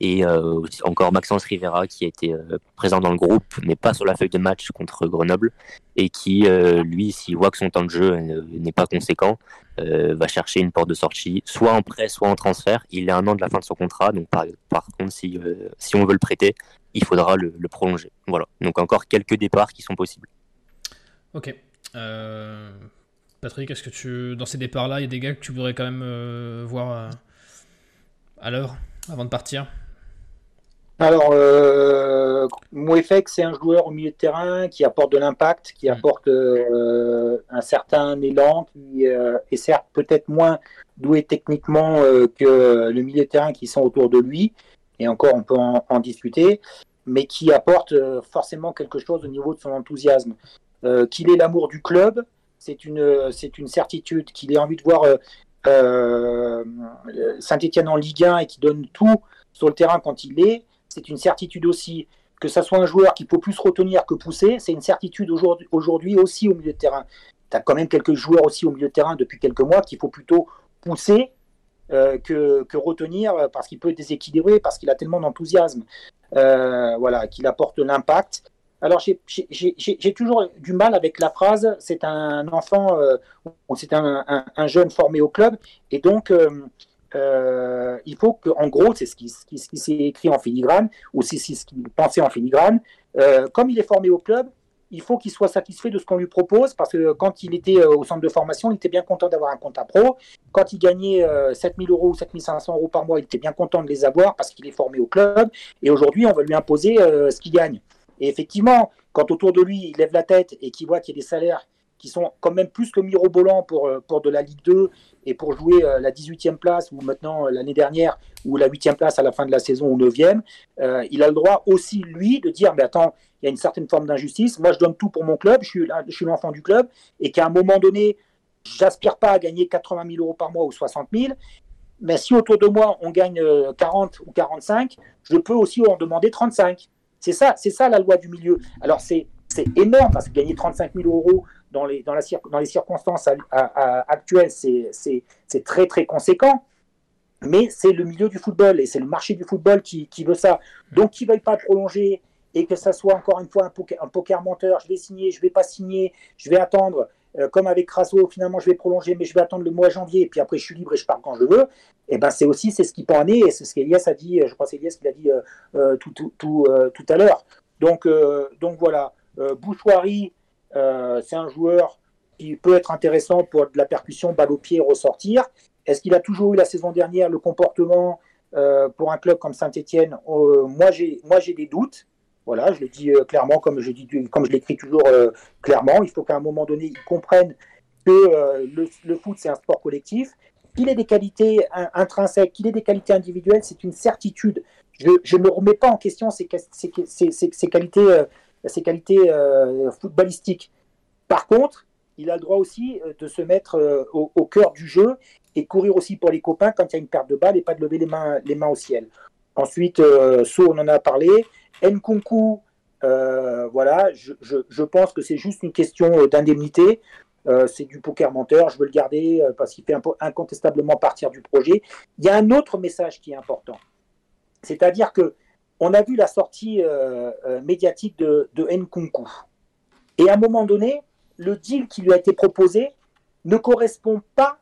et euh, encore Maxence Rivera qui a été euh, présent dans le groupe mais pas sur la feuille de match contre Grenoble et qui euh, lui s'il voit que son temps de jeu n'est pas conséquent va chercher une porte de sortie soit en prêt soit en transfert. Il est un an de la fin de son contrat donc par, contre si, si on veut le prêter il faudra le, prolonger. Voilà. Donc encore quelques départs qui sont possibles. Ok. Patrick est-ce que tu dans ces départs là il y a des gars que tu voudrais quand même voir à l'heure avant de partir? Alors, euh, Mouefek, c'est un joueur au milieu de terrain qui apporte de l'impact, qui mm. apporte euh, un certain élan, qui euh, est certes peut-être moins doué techniquement euh, que le milieu de terrain qui sont autour de lui. Et encore, on peut en, discuter. mais qui apporte forcément quelque chose au niveau de son enthousiasme. qu'il ait l'amour du club, c'est une, c'est une certitude. Qu'il ait envie de voir Saint-Etienne en Ligue 1 et qui donne tout sur le terrain quand il est, c'est une certitude aussi. Que ça soit un joueur qui peut plus retenir que pousser, c'est une certitude aujourd'hui aussi au milieu de terrain. Tu as quand même quelques joueurs aussi au milieu de terrain depuis quelques mois qu'il faut plutôt pousser euh, que, retenir parce qu'il peut déséquilibrer, parce qu'il a tellement d'enthousiasme, euh, voilà, qu'il apporte l'impact. Alors j'ai toujours du mal avec la phrase c'est un enfant euh, ou c'est un, jeune formé au club et donc euh, il faut que, en gros, c'est ce qui, s'est écrit en filigrane, ou c'est ce qu'il pensait en filigrane, euh, comme il est formé au club, il faut qu'il soit satisfait de ce qu'on lui propose, parce que quand il était euh, au centre de formation, il était bien content d'avoir un compte à pro. Quand il gagnait 7000 euros ou 7500 euros par mois, il était bien content de les avoir parce qu'il est formé au club. Et aujourd'hui, on va lui imposer ce qu'il gagne. Et effectivement, quand autour de lui, il lève la tête et qu'il voit qu'il y a des salaires qui sont quand même plus que mirobolants pour, euh, pour de la Ligue 2 et pour jouer euh, la 18e place ou maintenant euh, l'année dernière ou la 8e place à la fin de la saison ou 9e, il a le droit aussi, lui, de dire mais attends, il y a une certaine forme d'injustice. Moi, je donne tout pour mon club, je suis, l'enfant du club et qu'à un moment donné, j'aspire pas à gagner 80 000 euros par mois ou 60 000. Mais si autour de moi on gagne 40 ou 45, je peux aussi en demander 35. C'est ça, c'est ça la loi du milieu. Alors c'est énorme parce que gagner 35 000 euros dans les, dans la, dans les circonstances actuelles, c'est très très conséquent. Mais c'est le milieu du football et c'est le marché du football qui, qui veut ça. Donc, qui ne veuille pas prolonger et que ça soit encore une fois un poker, un poker menteur, je vais signer, je ne vais pas signer, je vais attendre, euh, comme avec Crasso, finalement je vais prolonger, mais je vais attendre le mois janvier, et puis après je suis libre et je pars quand je veux, et eh ben c'est aussi ce qui peut en est, et c'est ce qu'Elias a dit, je crois c'est Elias qui l'a dit euh, euh, tout, tout, tout, tout, à l'heure. Donc, donc voilà, Bouchoirie, euh, c'est un joueur qui peut être intéressant pour de la percussion, balle au pied, ressortir. Est-ce qu'il a toujours eu la saison dernière le comportement euh, pour un club comme Saint-Etienne euh, Moi, j'ai des doutes. Voilà, je le dis clairement, comme je, je l'écris toujours clairement. Il faut qu'à un moment donné, ils comprennent que le, foot, c'est un sport collectif. Qu'il ait des qualités intrinsèques, qu'il ait des qualités individuelles, c'est une certitude. Je ne me remets pas en question ces qualités ses qualités euh, footballistiques. Par contre, il a le droit aussi euh, de se mettre euh, au, cœur du jeu et courir aussi pour les copains quand il y a une perte de balle et pas de lever les mains, les mains au ciel. Ensuite, So, on en a parlé. Nkunku, voilà, je, je, pense que c'est juste une question d'indemnité. c'est du poker menteur, je veux le garder parce qu'il fait incontestablement partir du projet. Il y a un autre message qui est important. C'est-à-dire que on a vu la sortie euh, euh, médiatique de, de Nkunku. Et à un moment donné, le deal qui lui a été proposé ne correspond pas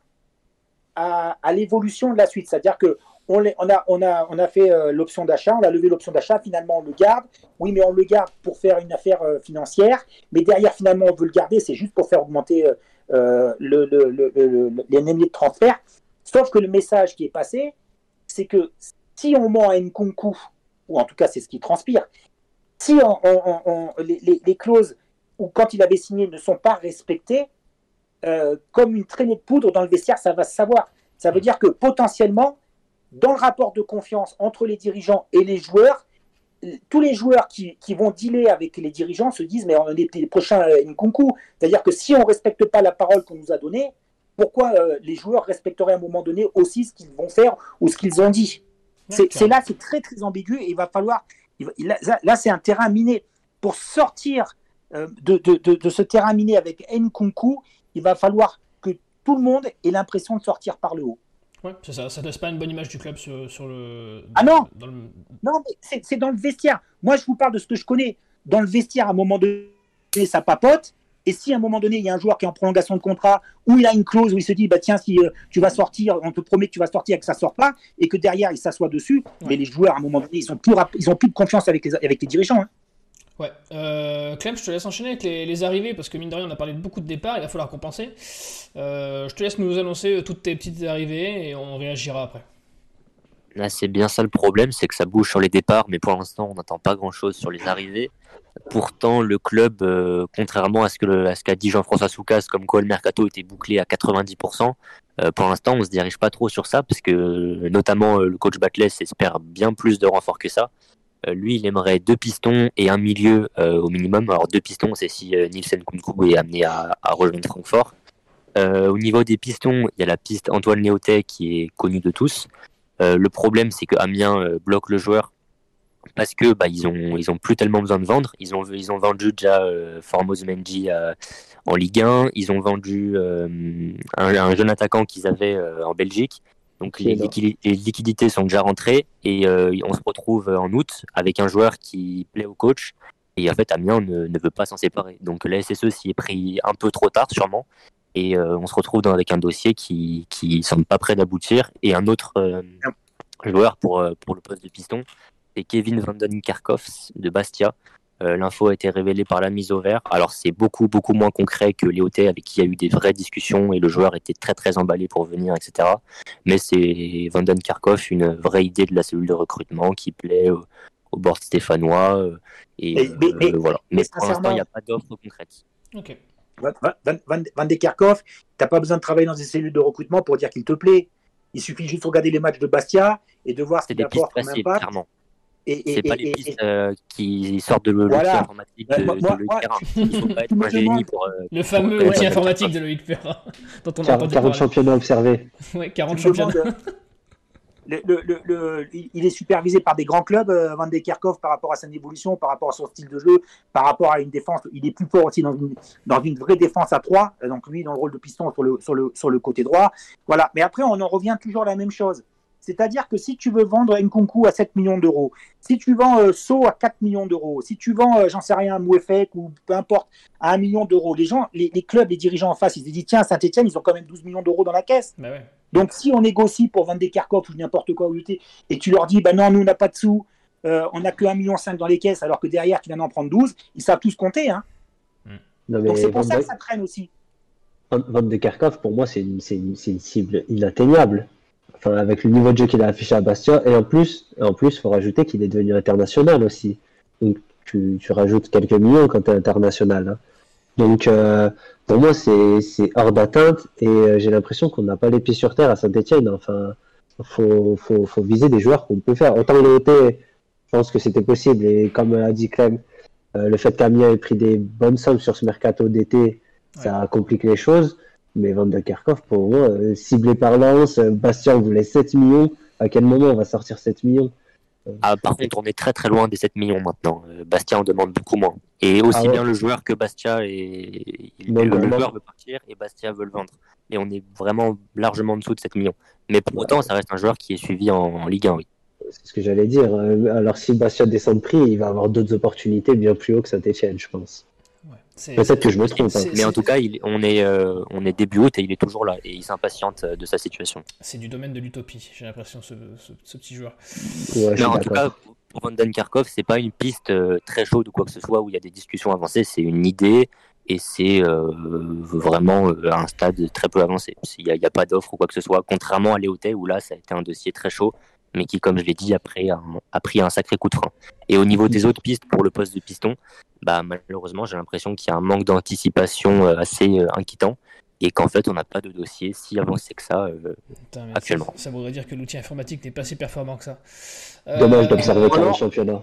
à, l'évolution de la suite. C'est-à-dire que on, a, fait euh, l'option d'achat, on a levé l'option d'achat, finalement on le garde. Oui, mais on le garde pour faire une affaire financière. Mais derrière, finalement, on veut le garder, c'est juste pour faire augmenter le, le, les de transfert. Sauf que le message qui est passé, c'est que si on ment à Nkunku ou en tout cas c'est ce qui transpire, si les, clauses ou quand il avait signé ne sont pas respectées, euh, comme une traînée de poudre dans le vestiaire, ça va se savoir. Ça veut dire que potentiellement, dans le rapport de confiance entre les dirigeants et les joueurs, tous les joueurs qui, vont dealer avec les dirigeants se disent mais on est les prochains euh, Nkunku. C'est-à-dire que si on ne respecte pas la parole qu'on nous a donnée, pourquoi euh, les joueurs respecteraient à un moment donné aussi ce qu'ils vont faire ou ce qu'ils ont dit? C'est là, c'est très très ambigu et il va falloir. là, c'est un terrain miné. Pour sortir euh, de, de, de, ce terrain miné avec Nkunku, il va falloir que tout le monde ait l'impression de sortir par le haut. Ouais, c'est ça. Ça ne laisse pas une bonne image du club sur, le. Ah non Non, c'est dans le vestiaire. Moi, je vous parle de ce que je connais. Dans le vestiaire, à un moment donné, ça papote. Et si à un moment donné, il y a un joueur qui est en prolongation de contrat, ou il a une clause où il se dit, bah tiens, si euh, tu vas sortir, on te promet que tu vas sortir et que ça sort pas, et que derrière il s'assoit dessus, mais les joueurs à un moment donné, ils ont plus, ils ont plus de confiance avec les, avec les dirigeants. Hein. Ouais. Euh, Clem, je te laisse enchaîner avec les, arrivées, parce que mine de rien, on a parlé de beaucoup de départs, il va falloir compenser. Euh, je te laisse nous annoncer toutes tes petites arrivées et on réagira après. Là, c'est bien ça le problème, c'est que ça bouge sur les départs, mais pour l'instant, on n'attend pas grand-chose sur les arrivées. Pourtant, le club, euh, contrairement à ce qu'a dit Jean-François Soucas, comme quoi le mercato était bouclé à 90%, euh, pour l'instant, on ne se dirige pas trop sur ça, parce que notamment euh, le coach Batles espère bien plus de renforts que ça. lui, il aimerait deux pistons et un milieu au minimum. Alors deux pistons, c'est si Nielsen Kunku est amené à, rejoindre Francfort. au niveau des pistons, il y a la piste Antoine Léotet qui est connue de tous. le problème, c'est que Amiens bloque le joueur parce que bah, ils ont ils ont plus tellement besoin de vendre. Ils ont ils ont vendu déjà euh, Formos Mendy euh, en Ligue 1. Ils ont vendu euh, un, jeune attaquant qu'ils avaient euh, en Belgique. Donc les, liquidités sont déjà rentrées et on se retrouve en août avec un joueur qui plaît au coach. Et en fait, Amiens ne, ne veut pas s'en séparer. Donc la SSE s'y est pris un peu trop tard, sûrement. Et on se retrouve dans, avec un dossier qui ne semble pas prêt d'aboutir. Et un autre joueur pour, pour le poste de piston, c'est Kevin Vandenkerkhoff de Bastia. Euh, l'info a été révélée par la mise au vert. Alors c'est beaucoup beaucoup moins concret que Léoté avec qui il y a eu des vraies discussions et le joueur était très très emballé pour venir, etc. Mais c'est Vandenkerkhoff, une vraie idée de la cellule de recrutement qui plaît au, bord stéphanois. Euh, et, euh, mais, voilà. Mais, pour l'instant, il n'y a pas d'offre concrète. Ok. Van, Van, Van, tu n'as pas besoin de travailler dans des cellules de recrutement pour dire qu'il te plaît. Il suffit juste de regarder les matchs de Bastia et de voir ce qu'il apporte comme impact. Clairement c'est pas les pistes euh, qui sortent de l'outil informatique de, Loïc Perrin. Pour. Euh, le fameux outil informatique de Loïc Perrin, dont on a 40 championnats observés. Ouais, 40 championnats. Le, le, le, il est supervisé par des grands clubs, euh, Van de Kerkhoff, par rapport à son évolution, par rapport à son style de jeu, par rapport à une défense. Il est plus fort aussi dans une, dans une vraie défense à 3, donc lui dans le rôle de piston sur le, sur le, sur le côté droit. Voilà. Mais après, on en revient toujours à la même chose. C'est-à-dire que si tu veux vendre Nkunku à 7 millions d'euros, si tu vends euh, So à 4 millions d'euros, si tu vends, euh, j'en sais rien, Mouefek ou peu importe, à 1 million d'euros, les gens, les, clubs, les dirigeants en face, ils se disent tiens, Saint-Etienne, ils ont quand même 12 millions d'euros dans la caisse. Bah Donc si on négocie pour vendre des Karkov ou n'importe quoi, et tu leur dis bah non, nous on n'a pas de sous, euh, on n'a que 1,5 million dans les caisses, alors que derrière tu viens d'en prendre 12, ils savent tous compter. Hein. Mm. Donc c'est pour ça que ça traîne aussi. Vendre des Karkov, pour moi, c'est une, une cible inatteignable enfin, avec le niveau de jeu qu'il a affiché à Bastia. Et en plus, en plus, faut rajouter qu'il est devenu international aussi. Donc, tu, tu rajoutes quelques millions quand tu es international. Hein. Donc, euh, pour moi, c'est hors d'atteinte et euh, j'ai l'impression qu'on n'a pas les pieds sur terre à Saint-Etienne. Enfin, faut, faut, faut, viser des joueurs qu'on peut faire. Autant l'été, je pense que c'était possible. Et comme a dit Clem, euh, le fait qu'Amiens ait pris des bonnes sommes sur ce mercato d'été, ça complique les choses. Mais Van de Kerkhoff, pour moi, euh, ciblé par Lens, euh, Bastien voulait 7 millions. À quel moment on va sortir 7 millions euh, ah, par contre, on est très très loin des 7 millions maintenant. Bastien en demande beaucoup moins. Et aussi ah bien le joueur que Bastia, et... le, joueur veut partir et Bastia veut le vendre. Et on est vraiment largement en dessous de 7 millions. Mais pour autant, ça reste un joueur qui est suivi en, Ligue 1, oui. C'est ce que j'allais dire. Alors si Bastia descend de prix, il va avoir d'autres opportunités bien plus haut que Saint-Etienne, je pense. Peut-être que je me trompe. Hein. Mais en tout cas, on, est, euh, on est début août et il est toujours là et il s'impatiente de sa situation. C'est du domaine de l'utopie, j'ai l'impression, ce, petit joueur. en tout cas, pour Vanden Karkov, c'est pas une piste euh, très chaude ou quoi que ce soit où il y a des discussions avancées, c'est une idée et c'est euh, vraiment à un stade très peu avancé. Il n'y a, pas d'offre ou quoi que ce soit, contrairement à Léoté où là, ça a été un dossier très chaud mais qui, comme je l'ai dit, après a, pris un sacré coup de frein. Et au niveau des autres pistes pour le poste de piston, bah, malheureusement, j'ai l'impression qu'il y a un manque d'anticipation euh, assez euh, inquiétant et qu'en fait, on n'a pas de dossier si avancé que ça euh, actuellement. Ça, voudrait dire que l'outil informatique n'est pas si performant que ça. Dommage d'observer le championnat.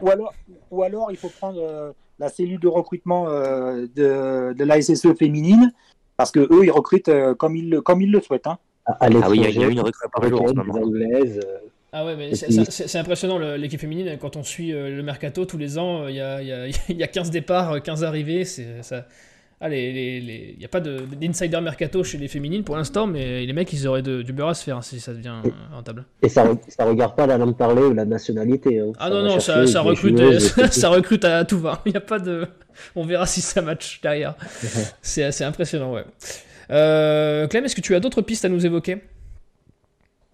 Ou, alors, ou alors, il faut prendre la cellule de recrutement de, de la SSE féminine parce que eux, ils recrutent comme, ils, comme ils le souhaitent. Hein. Ah oui, il y a une recrue par jour en ce moment. Ah ouais, mais c'est impressionnant l'équipe féminine. Quand on suit euh, le mercato tous les ans, euh, il y a, y, a, 15 départs, 15 arrivées. Ça... Ah, il n'y a pas d'insider mercato chez les féminines pour l'instant, mais les mecs, ils auraient du beurre à se faire hein, si ça devient rentable. Et ça ne regarde pas la langue parlée ou la nationalité. Hein. Ah non, non, ça, ça recrute, ça recrute à tout va. Il y a pas de... On verra si ça match derrière. c'est assez impressionnant, ouais. Euh, Clem, est-ce que tu as d'autres pistes à nous évoquer?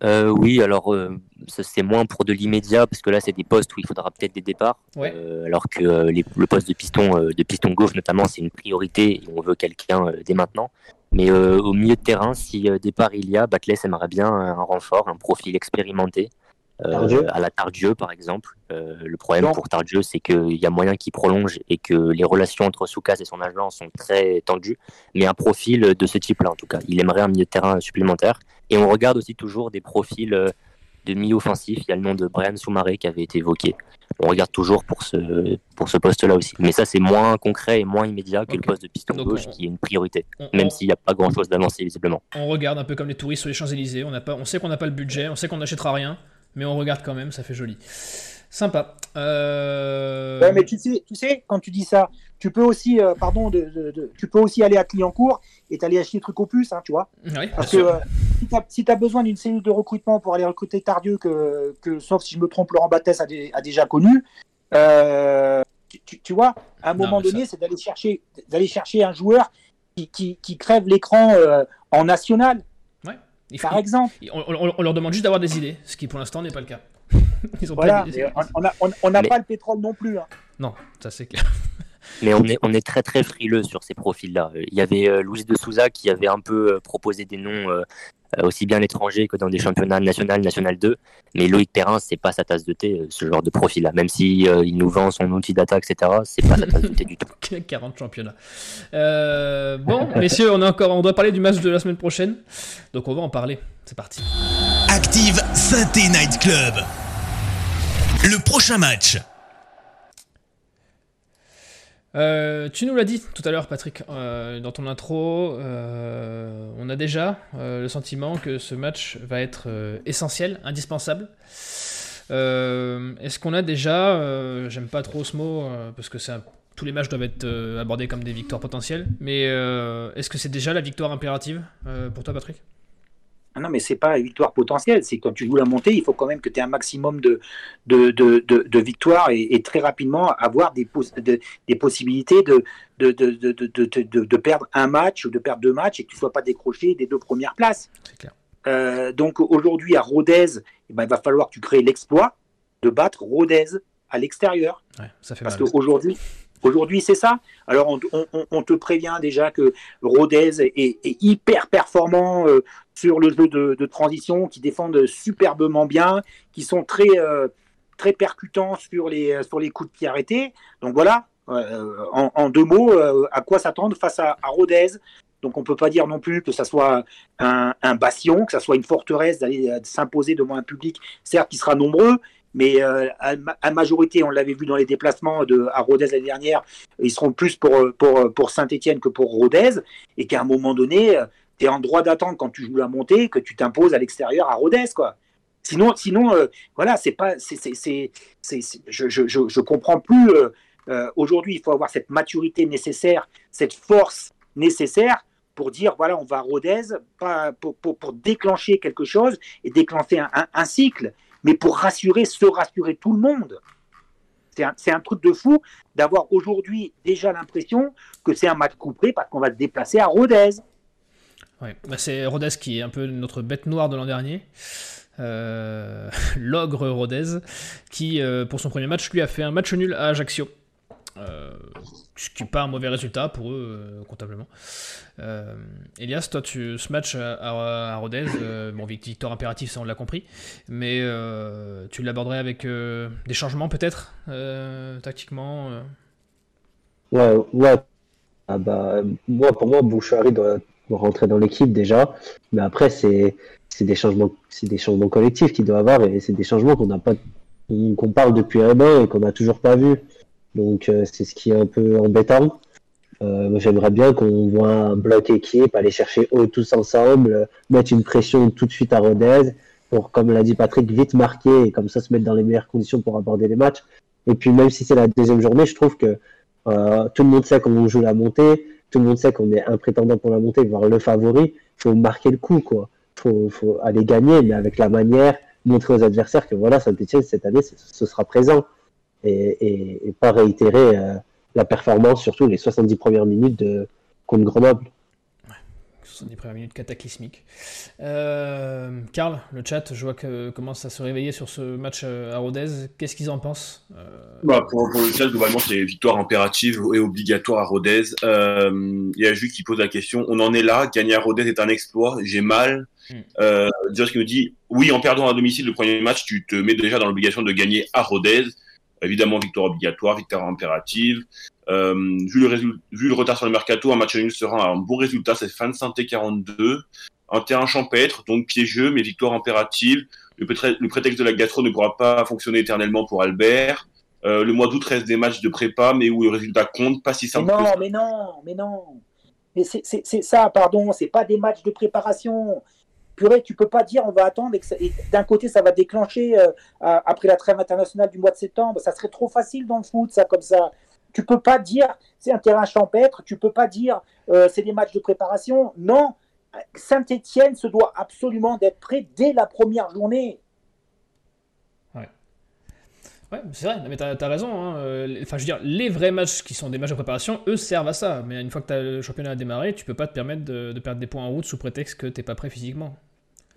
Euh, oui, alors euh, c'est moins pour de l'immédiat parce que là c'est des postes où il faudra peut-être des départs, euh, alors que le poste de piston, de piston gauche notamment, c'est une priorité et on veut quelqu'un dès maintenant. Mais au milieu de terrain, si départ il y a, Batles aimerait bien un renfort, un profil expérimenté. À la Tardieu par exemple. le problème pour Tardieu, c'est qu'il y a moyen qu'il prolonge et que les relations entre Soukas et son agent sont très tendues. Mais un profil de ce type-là, en tout cas, il aimerait un milieu de terrain supplémentaire. Et on regarde aussi toujours des profils euh, de mi-offensif. Il y a le nom de Brian Soumaré qui avait été évoqué. on regarde toujours pour ce, pour ce poste-là aussi. Mais ça, c'est moins concret et moins immédiat que le poste de piston gauche, qui est une priorité, même s'il n'y a pas grand-chose d'avancé visiblement. On regarde un peu comme les touristes sur les Champs-Élysées. On, on sait qu'on n'a pas le budget, on sait qu'on n'achètera rien, mais on regarde quand même, ça fait joli. Sympa. Euh... Ouais, mais tu sais, tu sais, quand tu dis ça, tu peux aussi, euh, pardon, de, tu peux aussi aller à Clientcourt et t'aller acheter des trucs au plus, hein, tu vois. Parce que euh, si tu as, besoin d'une cellule de recrutement pour aller recruter Tardieu, que, que sauf si je me trompe, Laurent Battès a, a déjà connu, tu, vois, à un moment donné, c'est d'aller chercher, d'aller chercher un joueur qui, qui, qui crève l'écran en national. Par exemple. on leur demande juste d'avoir des idées, ce qui pour l'instant n'est pas le cas. voilà, on n'a pas le pétrole non plus. Hein. Non, ça c'est clair. Mais on est, on est très très frileux sur ces profils-là. Il y avait euh, Louis de Souza qui avait un peu euh, proposé des noms euh, aussi bien à l'étranger que dans des championnats national, national 2. Mais Loïc Perrin, c'est pas sa tasse de thé, ce genre de profil-là. Même si il nous vend son outil d'attaque, etc., c'est pas sa tasse de thé du tout. 40 championnats. bon, messieurs, on, a encore, on doit parler du match de la semaine prochaine. Donc on va en parler. C'est parti. Active Synthé Night Club. Le prochain match. Euh, tu nous l'as dit tout à l'heure, Patrick, euh, dans ton intro. Euh, on a déjà le sentiment que ce match va être essentiel, indispensable. Est-ce qu'on a déjà, j'aime pas trop ce mot parce que tous les matchs doivent être abordés comme des victoires potentielles, mais est-ce que c'est déjà la victoire impérative pour toi, Patrick? Non, mais c'est pas une victoire potentielle. C'est quand tu joues la montée, il faut quand même que tu aies un maximum de, de, de, de, victoires et, très rapidement avoir des, des possibilités de, de, de, perdre un match ou de perdre deux matchs et que tu ne sois pas décroché des deux premières places. Clair. Euh, donc aujourd'hui, à Rodez, eh ben, il va falloir que tu crées l'exploit de battre Rodez à l'extérieur. Ouais, Parce qu'aujourd'hui, Aujourd'hui, c'est ça. Alors, on, te prévient déjà que Rodez est, hyper performant euh, sur le jeu de, transition, qui défendent superbement bien, qui sont très, euh, très percutants sur les, sur les coups de pied arrêtés. Donc voilà, euh, en, deux mots, à quoi s'attendre face à, Rodez donc on ne peut pas dire non plus que ça soit un, bastion, que ça soit une forteresse d'aller s'imposer devant un public, certes qui sera nombreux, mais euh, à, majorité, on l'avait vu dans les déplacements de, à Rodez l'année dernière, ils seront plus pour, pour, pour Saint-Etienne que pour Rodez, et qu'à un moment donné, euh, tu es en droit d'attendre quand tu joues la montée que tu t'imposes à l'extérieur à Rodez, quoi. Sinon, sinon euh, voilà, c'est pas, c'est, je, je, je, comprends plus. Aujourd'hui, il faut avoir cette maturité nécessaire, cette force nécessaire pour dire voilà, on va à Rodez, pas, pour, pour, pour déclencher quelque chose et déclencher un, un cycle mais pour rassurer, se rassurer tout le monde. C'est un, truc de fou d'avoir aujourd'hui déjà l'impression que c'est un match coupé parce qu'on va se déplacer à Rodez. Ouais, bah, c'est Rodez qui est un peu notre bête noire de l'an dernier. Euh, l'ogre Rodez, qui euh, pour son premier match lui a fait un match nul à Ajaccio. Euh, ce qui n'est pas un mauvais résultat pour eux, comptablement. Elias, toi, tu, ce match à, Rodez, bon, victoire impérative, ça on l'a compris, mais tu l'aborderais avec des changements peut-être, tactiquement Ouais, ouais. Ah bah, moi, pour moi, Bouchari doit, rentrer dans l'équipe déjà, mais après, c'est des changements, c'est des changements collectifs qu'il doit avoir et c'est des changements qu'on n'a pas, qu'on parle depuis un an et qu'on n'a toujours pas vu. Donc euh, c'est ce qui est un peu embêtant. Euh, J'aimerais bien qu'on voit un bloc équipe, aller chercher eux tous ensemble, mettre une pression tout de suite à Rodez pour, comme l'a dit Patrick, vite marquer et comme ça se mettre dans les meilleures conditions pour aborder les matchs. Et puis même si c'est la deuxième journée, je trouve que euh, tout le monde sait comment on joue la montée, tout le monde sait qu'on est un prétendant pour la montée, voire le favori. Il faut marquer le coup, quoi. Faut, aller gagner, mais avec la manière, montrer aux adversaires que voilà, Saint-Etienne cette année, ce sera présent et, pas réitérer euh, la performance, surtout les 70 premières minutes de, contre Grenoble. 70 premières minutes cataclysmiques. Euh, Karl, le chat, je vois que commence à se réveiller sur ce match euh, à Rodez. Qu'est-ce qu'ils en pensent bah, pour, le chat, globalement, c'est victoire impérative et obligatoire à Rodez. Il y a Jules qui pose la question on en est là, gagner à Rodez est un exploit, j'ai mal. Hmm. Josh qui nous dit oui, en perdant à domicile le premier match, tu te mets déjà dans l'obligation de gagner à Rodez. Évidemment, victoire obligatoire, victoire impérative. Euh, vu, le vu le retard sur le mercato, un match nul sera un bon résultat. C'est fin de synthé 42. Un terrain champêtre, donc piégeux, mais victoire impérative. Le, prétexte de la gastro ne pourra pas fonctionner éternellement pour Albert. le mois d'août reste des matchs de prépa, mais où le résultat compte, pas si simple. non, mais non, mais non. Mais c'est ça, pardon, c'est pas des matchs de préparation. Purée, tu peux pas dire on va attendre et, d'un côté ça va déclencher après la trêve internationale du mois de septembre. Ça serait trop facile dans le foot, ça, comme ça. Tu peux pas dire c'est un terrain champêtre, tu peux pas dire c'est des matchs de préparation. Non, Saint-Etienne se doit absolument d'être prêt dès la première journée. Ouais. C'est vrai, mais t'as as raison. Hein. Euh, enfin, je veux dire, les vrais matchs qui sont des matchs de préparation, eux servent à ça. Mais une fois que as le championnat a démarré, tu peux pas te permettre de, perdre des points en route sous prétexte que t'es pas prêt physiquement.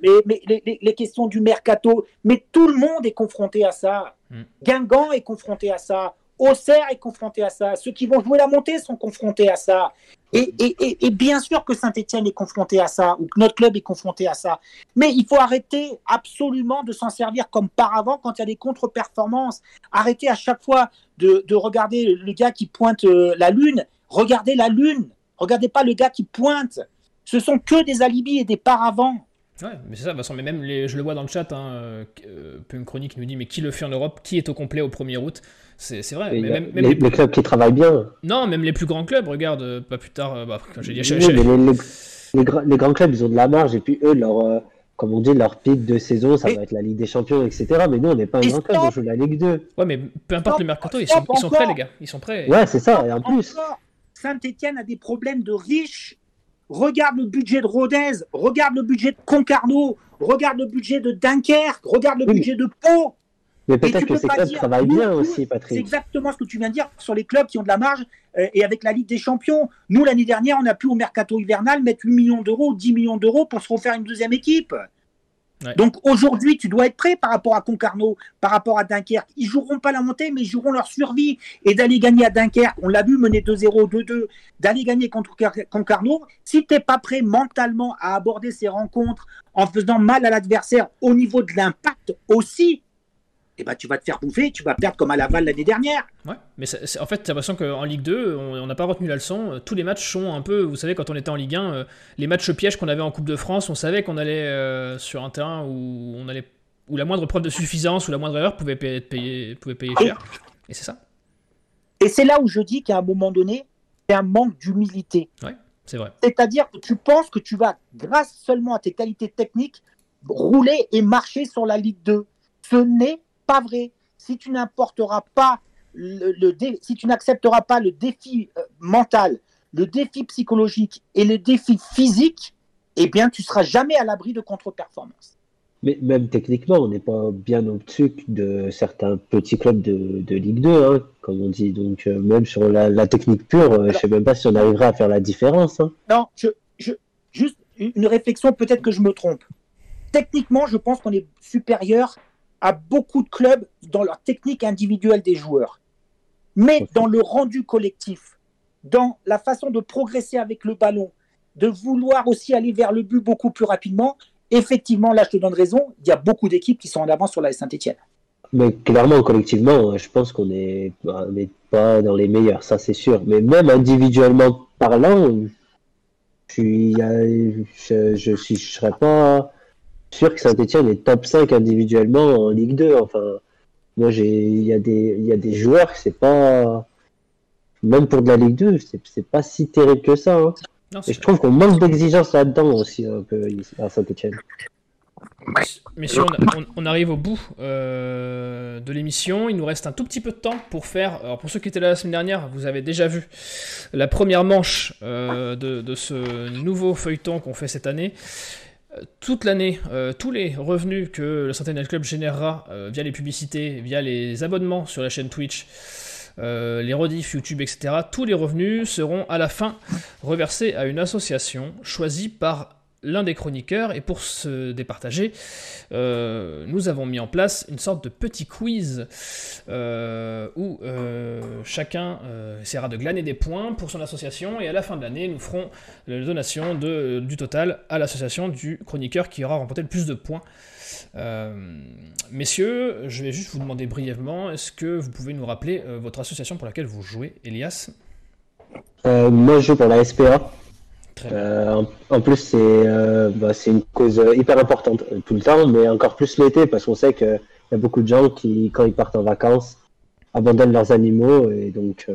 Mais, mais les, questions du mercato, mais tout le monde est confronté à ça. Hmm. Guingamp est confronté à ça. Auxerre est confronté à ça. Ceux qui vont jouer la montée sont confrontés à ça. Et, et, et, bien sûr que Saint-Etienne est confronté à ça, ou que notre club est confronté à ça. Mais il faut arrêter absolument de s'en servir comme par avant quand il y a des contre-performances. Arrêter à chaque fois de, de, regarder le gars qui pointe euh, la lune. Regardez la lune. Regardez pas le gars qui pointe. Ce sont que des alibis et des paravents. Ouais, mais c'est ça, façon, mais même je le vois dans le chat, hein, euh, euh Chronique nous dit mais qui le fait en Europe? Qui est au complet au 1er août? C'est vrai. Mais même, les, clubs qui travaillent bien. Non, même les plus grands clubs, regarde, euh, pas plus tard, euh, bah, quand j'ai dit les, grands clubs, ils ont de la marge, et puis eux, leur, euh, comme on dit, leur pic de saison, ça va être la Ligue des Champions, etc. Mais nous, on n'est pas un grand club, on joue la Ligue 2. Ouais, mais peu importe le mercato, ils sont, ils sont prêts, les gars. Ils sont prêts. Ouais, c'est ça, et en plus. Saint-Etienne a des problèmes de riches. Regarde le budget de Rodez, regarde le budget de Concarneau, regarde le budget de Dunkerque, regarde le budget de Pau. Mais peut-être que ces clubs travaillent bien aussi, Patrick. C'est exactement ce que tu viens de dire sur les clubs qui ont de la marge euh, et avec la Ligue des Champions. Nous, l'année dernière, on a pu au mercato hivernal mettre 8 millions d'euros, 10 millions d'euros pour se refaire une deuxième équipe. Donc aujourd'hui, tu dois être prêt par rapport à Concarneau, par rapport à Dunkerque. Ils joueront pas la montée, mais ils joueront leur survie. Et d'aller gagner à Dunkerque, on l'a vu mener 2-0, 2-2, d'aller gagner contre Concarneau, si tu n'es pas prêt mentalement à aborder ces rencontres en faisant mal à l'adversaire au niveau de l'impact aussi, eh ben, tu vas te faire bouffer, tu vas perdre comme à Laval l'année dernière. Ouais, mais en fait, j'ai l'impression qu'en Ligue 2, on n'a pas retenu la leçon. Tous les matchs sont un peu, vous savez, quand on était en Ligue 1, euh, les matchs pièges qu'on avait en Coupe de France, on savait qu'on allait euh, sur un terrain où on allait où la moindre preuve de suffisance ou la moindre erreur pouvait payer, payer, pouvait payer cher. Et c'est ça. Et c'est là où je dis qu'à un moment donné, c'est un manque d'humilité. Ouais, c'est vrai. C'est-à-dire que tu penses que tu vas, grâce seulement à tes qualités techniques, rouler et marcher sur la Ligue 2. Ce n'est vrai. Si tu n'importeras pas le, si tu n'accepteras pas le défi euh, mental, le défi psychologique et le défi physique, eh bien, tu seras jamais à l'abri de contre-performance. Mais même techniquement, on n'est pas bien au-dessus de certains petits clubs de, Ligue 2, hein, comme on dit. Donc, euh, même sur la, technique pure, euh, je ne sais même pas si on arrivera à faire la différence. Hein. Non, je, juste une réflexion, peut-être que je me trompe. Techniquement, je pense qu'on est supérieur à beaucoup de clubs dans leur technique individuelle des joueurs. Mais dans le rendu collectif, dans la façon de progresser avec le ballon, de vouloir aussi aller vers le but beaucoup plus rapidement, effectivement, là, je te donne raison, il y a beaucoup d'équipes qui sont en avance sur la Saint-Etienne. Mais clairement, collectivement, je pense qu'on n'est pas dans les meilleurs, ça c'est sûr. Mais même individuellement parlant, je ne je, je, je serais pas sûr que Saint-Etienne est top 5 individuellement en Ligue 2. Enfin, moi, il y, a des, y a des joueurs, c'est pas. Même pour de la Ligue 2, c'est pas si terrible que ça. Hein. Et je trouve qu'on manque d'exigence là-dedans aussi, un peu, à Saint-Etienne. Messieurs, on, arrive au bout euh, de l'émission. Il nous reste un tout petit peu de temps pour faire. Alors pour ceux qui étaient là la semaine dernière, vous avez déjà vu la première manche euh, de, de, ce nouveau feuilleton qu'on fait cette année toute l'année, euh, tous les revenus que le Sentinel Club générera euh, via les publicités, via les abonnements sur la chaîne Twitch, euh, les rediffs YouTube, etc., tous les revenus seront à la fin reversés à une association choisie par l'un des chroniqueurs, et pour se départager, euh, nous avons mis en place une sorte de petit quiz euh, où euh, chacun essaiera de glaner des points pour son association, et à la fin de l'année, nous ferons la donation du total à l'association du chroniqueur qui aura remporté le plus de points. messieurs, je vais juste vous demander brièvement, est-ce que vous pouvez nous rappeler votre association pour laquelle vous jouez, Elias? Moi, je joue pour la SPA. Euh, en, plus, c'est euh, bah, une cause hyper importante euh, tout le temps, mais encore plus l'été, parce qu'on sait qu'il y a beaucoup de gens qui, quand ils partent en vacances, abandonnent leurs animaux. Et donc,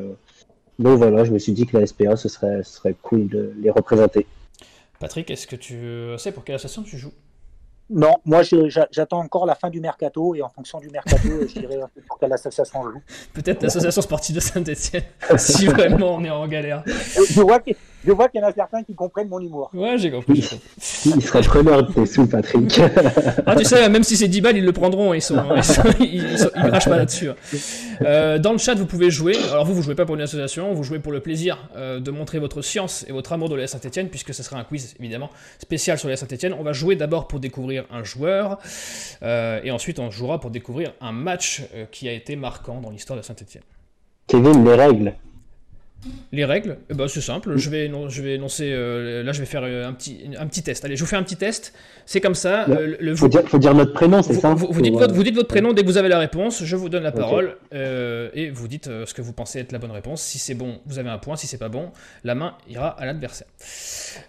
donc voilà, je me suis dit que la SPA, ce serait, ce serait cool de les représenter. Patrick, est-ce que tu sais pour quelle association tu joues? Non, moi j'attends encore la fin du mercato et en fonction du mercato, je dirais pour quelle association joue. Peut-être l'association sportive de Saint-Etienne, si vraiment on est en galère. Je vois qu'il y en a certains qui comprennent mon humour. Ouais, j'ai compris. Il serait preneur de tes sous, Patrick. ah, tu sais, même si c'est 10 balles, ils le prendront. Ils sont, ils, ils, pas là-dessus. Hein. Euh, dans le chat, vous pouvez jouer. Alors vous, vous jouez pas pour une association, vous jouez pour le plaisir euh, de montrer votre science et votre amour de la Saint-Etienne, puisque ce sera un quiz évidemment spécial sur la Saint-Etienne. On va jouer d'abord pour découvrir un joueur, euh, et ensuite on jouera pour découvrir un match euh, qui a été marquant dans l'histoire de Saint-Etienne. Kevin, les règles les règles, eh ben, c'est simple. Je vais, je vais énoncer. Euh, là, je vais faire un petit, un petit test. Allez, je vous fais un petit test. C'est comme ça. Il faut, dire, notre prénom, c'est ça vous, dites votre, vous, dites votre, prénom dès que vous avez la réponse. Je vous donne la parole et vous dites ce que vous pensez être la bonne réponse. Si c'est bon, vous avez un point. Si c'est pas bon, la main ira à l'adversaire.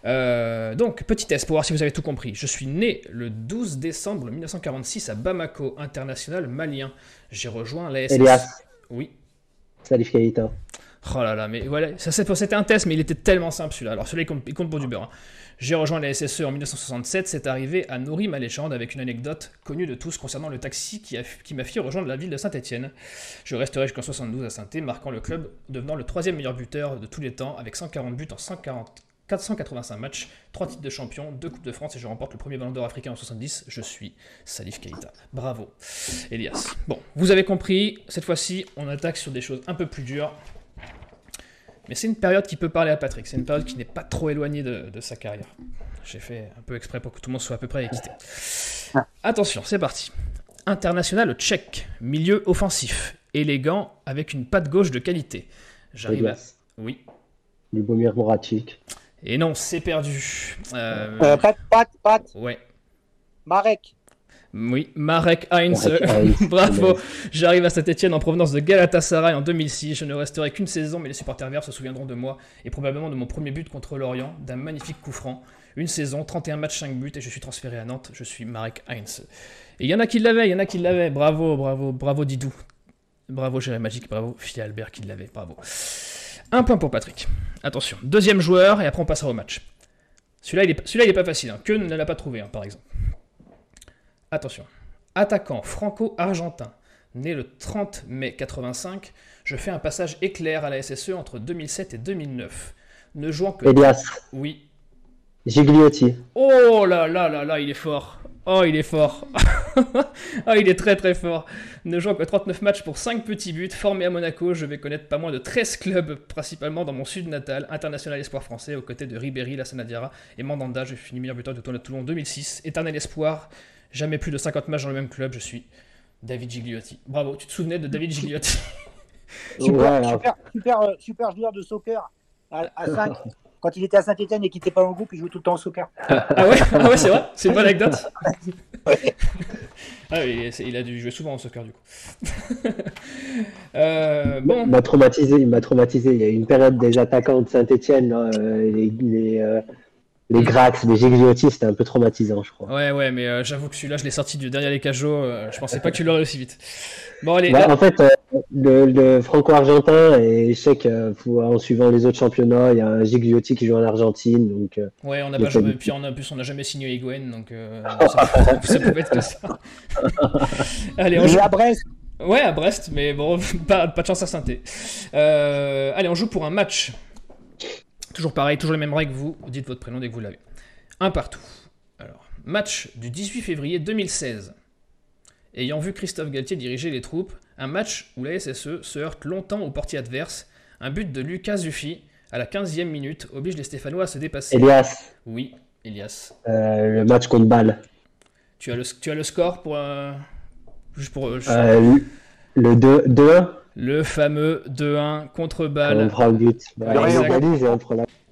Euh, donc, petit test pour voir si vous avez tout compris. Je suis né le 12 décembre 1946 à Bamako, international malien. J'ai rejoint la Elias. Oui. Salif Keita. Oh là là, mais voilà, ça c'était un test, mais il était tellement simple celui-là. Alors celui-là, il compte, pour du beurre. Hein. J'ai rejoint la SSE en 1967, c'est arrivé à Nouri Maléchande avec une anecdote connue de tous concernant le taxi qui, qui m'a fait rejoindre la ville de Saint-Etienne. Je resterai jusqu'en 72 à saint marquant le club, devenant le troisième meilleur buteur de tous les temps avec 140 buts en 140 485 matchs, 3 titres de champion, 2 Coupes de France et je remporte le premier ballon d'or africain en 70. Je suis Salif Keita. Bravo, Elias. Bon, vous avez compris, cette fois-ci, on attaque sur des choses un peu plus dures. Mais c'est une période qui peut parler à Patrick. C'est une période qui n'est pas trop éloignée de, sa carrière. J'ai fait un peu exprès pour que tout le monde soit à peu près équité. Attention, c'est parti. International tchèque, milieu offensif, élégant, avec une patte gauche de qualité. J'arrive à... Oui. Lubomir Moratic. Et non, c'est perdu. Euh... euh Pat, Pat, Pat. Ouais. Marek. Oui, Marek Heinz. Bravo. J'arrive à Saint-Etienne en provenance de Galatasaray en 2006. Je ne resterai qu'une saison, mais les supporters verts se souviendront de moi et probablement de mon premier but contre l'Orient, d'un magnifique coup franc. Une saison, 31 matchs, 5 buts et je suis transféré à Nantes. Je suis Marek Heinz. Et il y en a qui l'avaient, il y en a qui l'avaient. Bravo, bravo, bravo Didou. Bravo Jérémy Magique, bravo Phil Albert qui l'avait, bravo. Un point pour Patrick. Attention, deuxième joueur, et après on passera au match. Celui-là, il, est, celui pas facile. Hein. Que ne l'a pas trouvé, hein, par exemple. Attention. Attaquant franco-argentin, né le 30 mai 85, je fais un passage éclair à la SSE entre 2007 et 2009. Ne jouant que... Elias. Oui. Gigliotti. Oh là là là là, il est fort. Oh, il est fort. oh, il est très très fort. Ne jouant que 39 matchs pour 5 petits buts, formé à Monaco, je vais connaître pas moins de 13 clubs, principalement dans mon sud natal, international espoir français, aux côtés de Ribéry, Lassana Diarra et Mandanda. Je finis meilleur buteur de Toulon 2006. Éternel espoir, jamais plus de 50 matchs dans le même club, je suis David Gigliotti. Bravo, tu te souvenais de David Gigliotti super, super, euh, super, joueur de soccer à, à 5 quand il était à Saint-Etienne et qu'il n'était pas en groupe, il jouait tout le temps au soccer. ah ouais, ah ouais c'est vrai C'est une bonne anecdote ah, il, a dû jouer souvent au soccer du coup. euh, bon. Il m'a traumatisé, il m'a traumatisé. Il y a une période des attaquants de Saint-Etienne, euh, les, les, euh, les Grax, les Gigliotti, c'était un peu traumatisant, je crois. Ouais, ouais, mais euh, j'avoue que celui-là, je l'ai sorti du derrière les cajots. Euh, je pensais pas que tu l'aurais aussi vite. Bon, allez. Bah, En fait, euh, le, franco-argentin, et je sais qu'en suivant les autres championnats, il y a un Gigliotti qui joue en Argentine. Donc, ouais, on n'a pas joué. Puis en plus, on n'a jamais signé Higuain, donc ça, ça, peut être que ça. allez, on joue. à Brest. Ouais, à Brest, mais bon, pas, pas de chance à saint allez, on joue pour un match Toujours pareil, toujours les mêmes règles, vous dites votre prénom dès que vous l'avez. Un partout. Alors, match du 18 février 2016. Ayant vu Christophe Galtier diriger les troupes, un match où la SSE se heurte longtemps au portier adverse, un but de Lucas Zuffi à la 15e minute oblige les Stéphanois à se dépasser. Elias. Oui, Elias. Euh, le match contre Bâle. Tu as le, tu as le score pour... juste pour... Euh, le 2-1 le fameux 2-1 contre balle. On prend le but.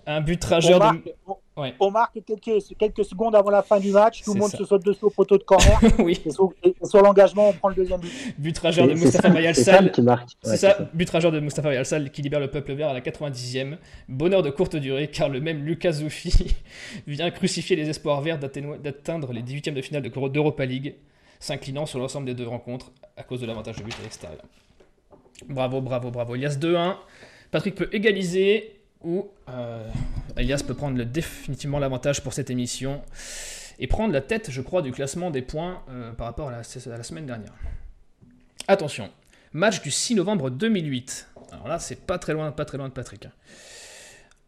Un but trageur de... on, marque quelques, quelques, secondes avant la fin du match. Tout le monde se saute dessus au poteau de corner. oui. Et sur, l'engagement, on prend le deuxième but. De Mustafa Mayalsal. C'est ça, but de Mustafa Mayalsal qui libère le peuple vert à la 90e. Bonheur de courte durée car le même Lucas Zoufi vient crucifier les espoirs verts d'atteindre les 18e de finale d'Europa League, s'inclinant sur l'ensemble des deux rencontres à cause de l'avantage de but à l'extérieur. Bravo, bravo, bravo. Elias 2-1. Patrick peut égaliser ou euh, Elias peut prendre définitivement l'avantage pour cette émission et prendre la tête, je crois, du classement des points euh, par rapport à la, semaine dernière. Attention, match du 6 novembre 2008. Alors là, c'est pas très loin, pas très loin de Patrick. Hein.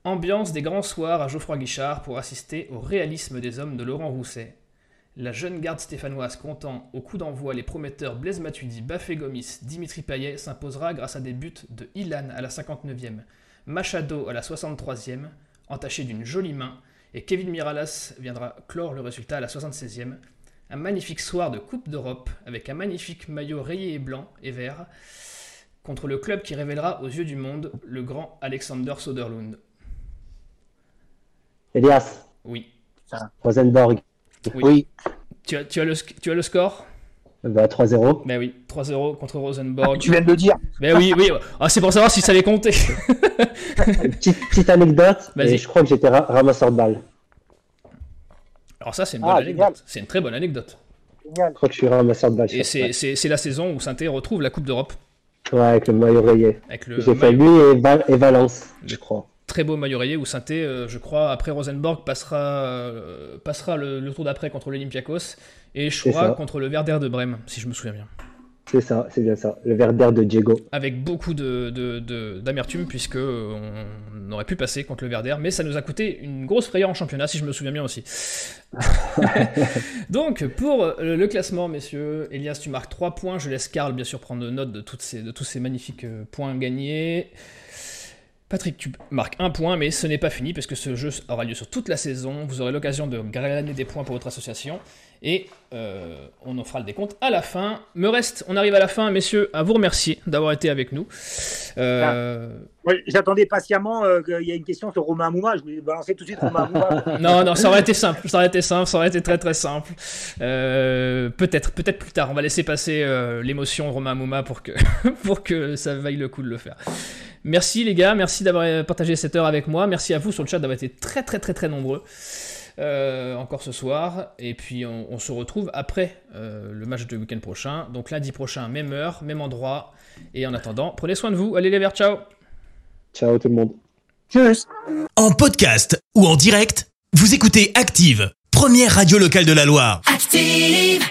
Ambiance des grands soirs à Geoffroy Guichard pour assister au réalisme des hommes de Laurent Rousset. La jeune garde stéphanoise comptant au coup d'envoi les prometteurs Blaise Matuidi, Bafé Gomis, Dimitri Payet s'imposera grâce à des buts de Ilan à la 59e, Machado à la 63e, entaché d'une jolie main, et Kevin Miralas viendra clore le résultat à la 76e. Un magnifique soir de Coupe d'Europe avec un magnifique maillot rayé et blanc et vert contre le club qui révélera aux yeux du monde le grand Alexander Soderlund. Elias. Oui. Rosenborg. Oui. Tu, as, tu, as le, tu as le score bah, 3-0. Ben oui, 3-0 contre Rosenborg. Ah, tu viens de le dire. Ben oui, oui. Ah, c'est pour savoir si ça allait compter. petite, petite anecdote. je crois que j'étais ramasseur de balles. Alors ça, c'est une bonne ah, anecdote. C'est une très bonne anecdote. Je crois que je suis ramasseur de balles. Et c'est la saison où saint retrouve la Coupe d'Europe. Ouais, avec le maillot rayé. J'ai fait lui et, et Valence, je crois très beau maillot rayé où saint euh, je crois, après Rosenborg, passera, euh, passera le, le tour d'après contre l'Olympiakos et Choura contre le Werder de Brême, si je me souviens bien. C'est ça, c'est bien ça. Le Werder de Diego. Avec beaucoup d'amertume, de, de, puisque on aurait pu passer contre le Werder, mais ça nous a coûté une grosse frayeur en championnat, si je me souviens bien aussi. Donc, pour le classement, messieurs, Elias, tu marques 3 points. Je laisse Karl, bien sûr, prendre note de, toutes ces, de tous ces magnifiques euh, points gagnés. Patrick, tu marques un point, mais ce n'est pas fini parce que ce jeu aura lieu sur toute la saison. Vous aurez l'occasion de gagner des points pour votre association et euh, on en fera le décompte à la fin. Me reste, on arrive à la fin, messieurs, à vous remercier d'avoir été avec nous. Euh, ah. J'attendais patiemment euh, qu'il y ait une question sur Romain Mouma. Je vais balancer tout de suite Romain Mouma. non, non, ça aurait été simple. Ça aurait été simple. Ça aurait été très très simple. peut-être, peut-être plus tard. On va laisser passer l'émotion Romain Mouma pour que pour que ça vaille le coup de le faire. Merci les gars, merci d'avoir partagé cette heure avec moi. Merci à vous sur le chat d'avoir été très très très très nombreux. Euh, encore ce soir. Et puis on, se retrouve après euh, le match de week-end prochain. Donc lundi prochain, même heure, même endroit. Et en attendant, prenez soin de vous. Allez les verts, ciao. Ciao tout le monde. Tchuss. En podcast ou en direct, vous écoutez Active, première radio locale de la Loire. Active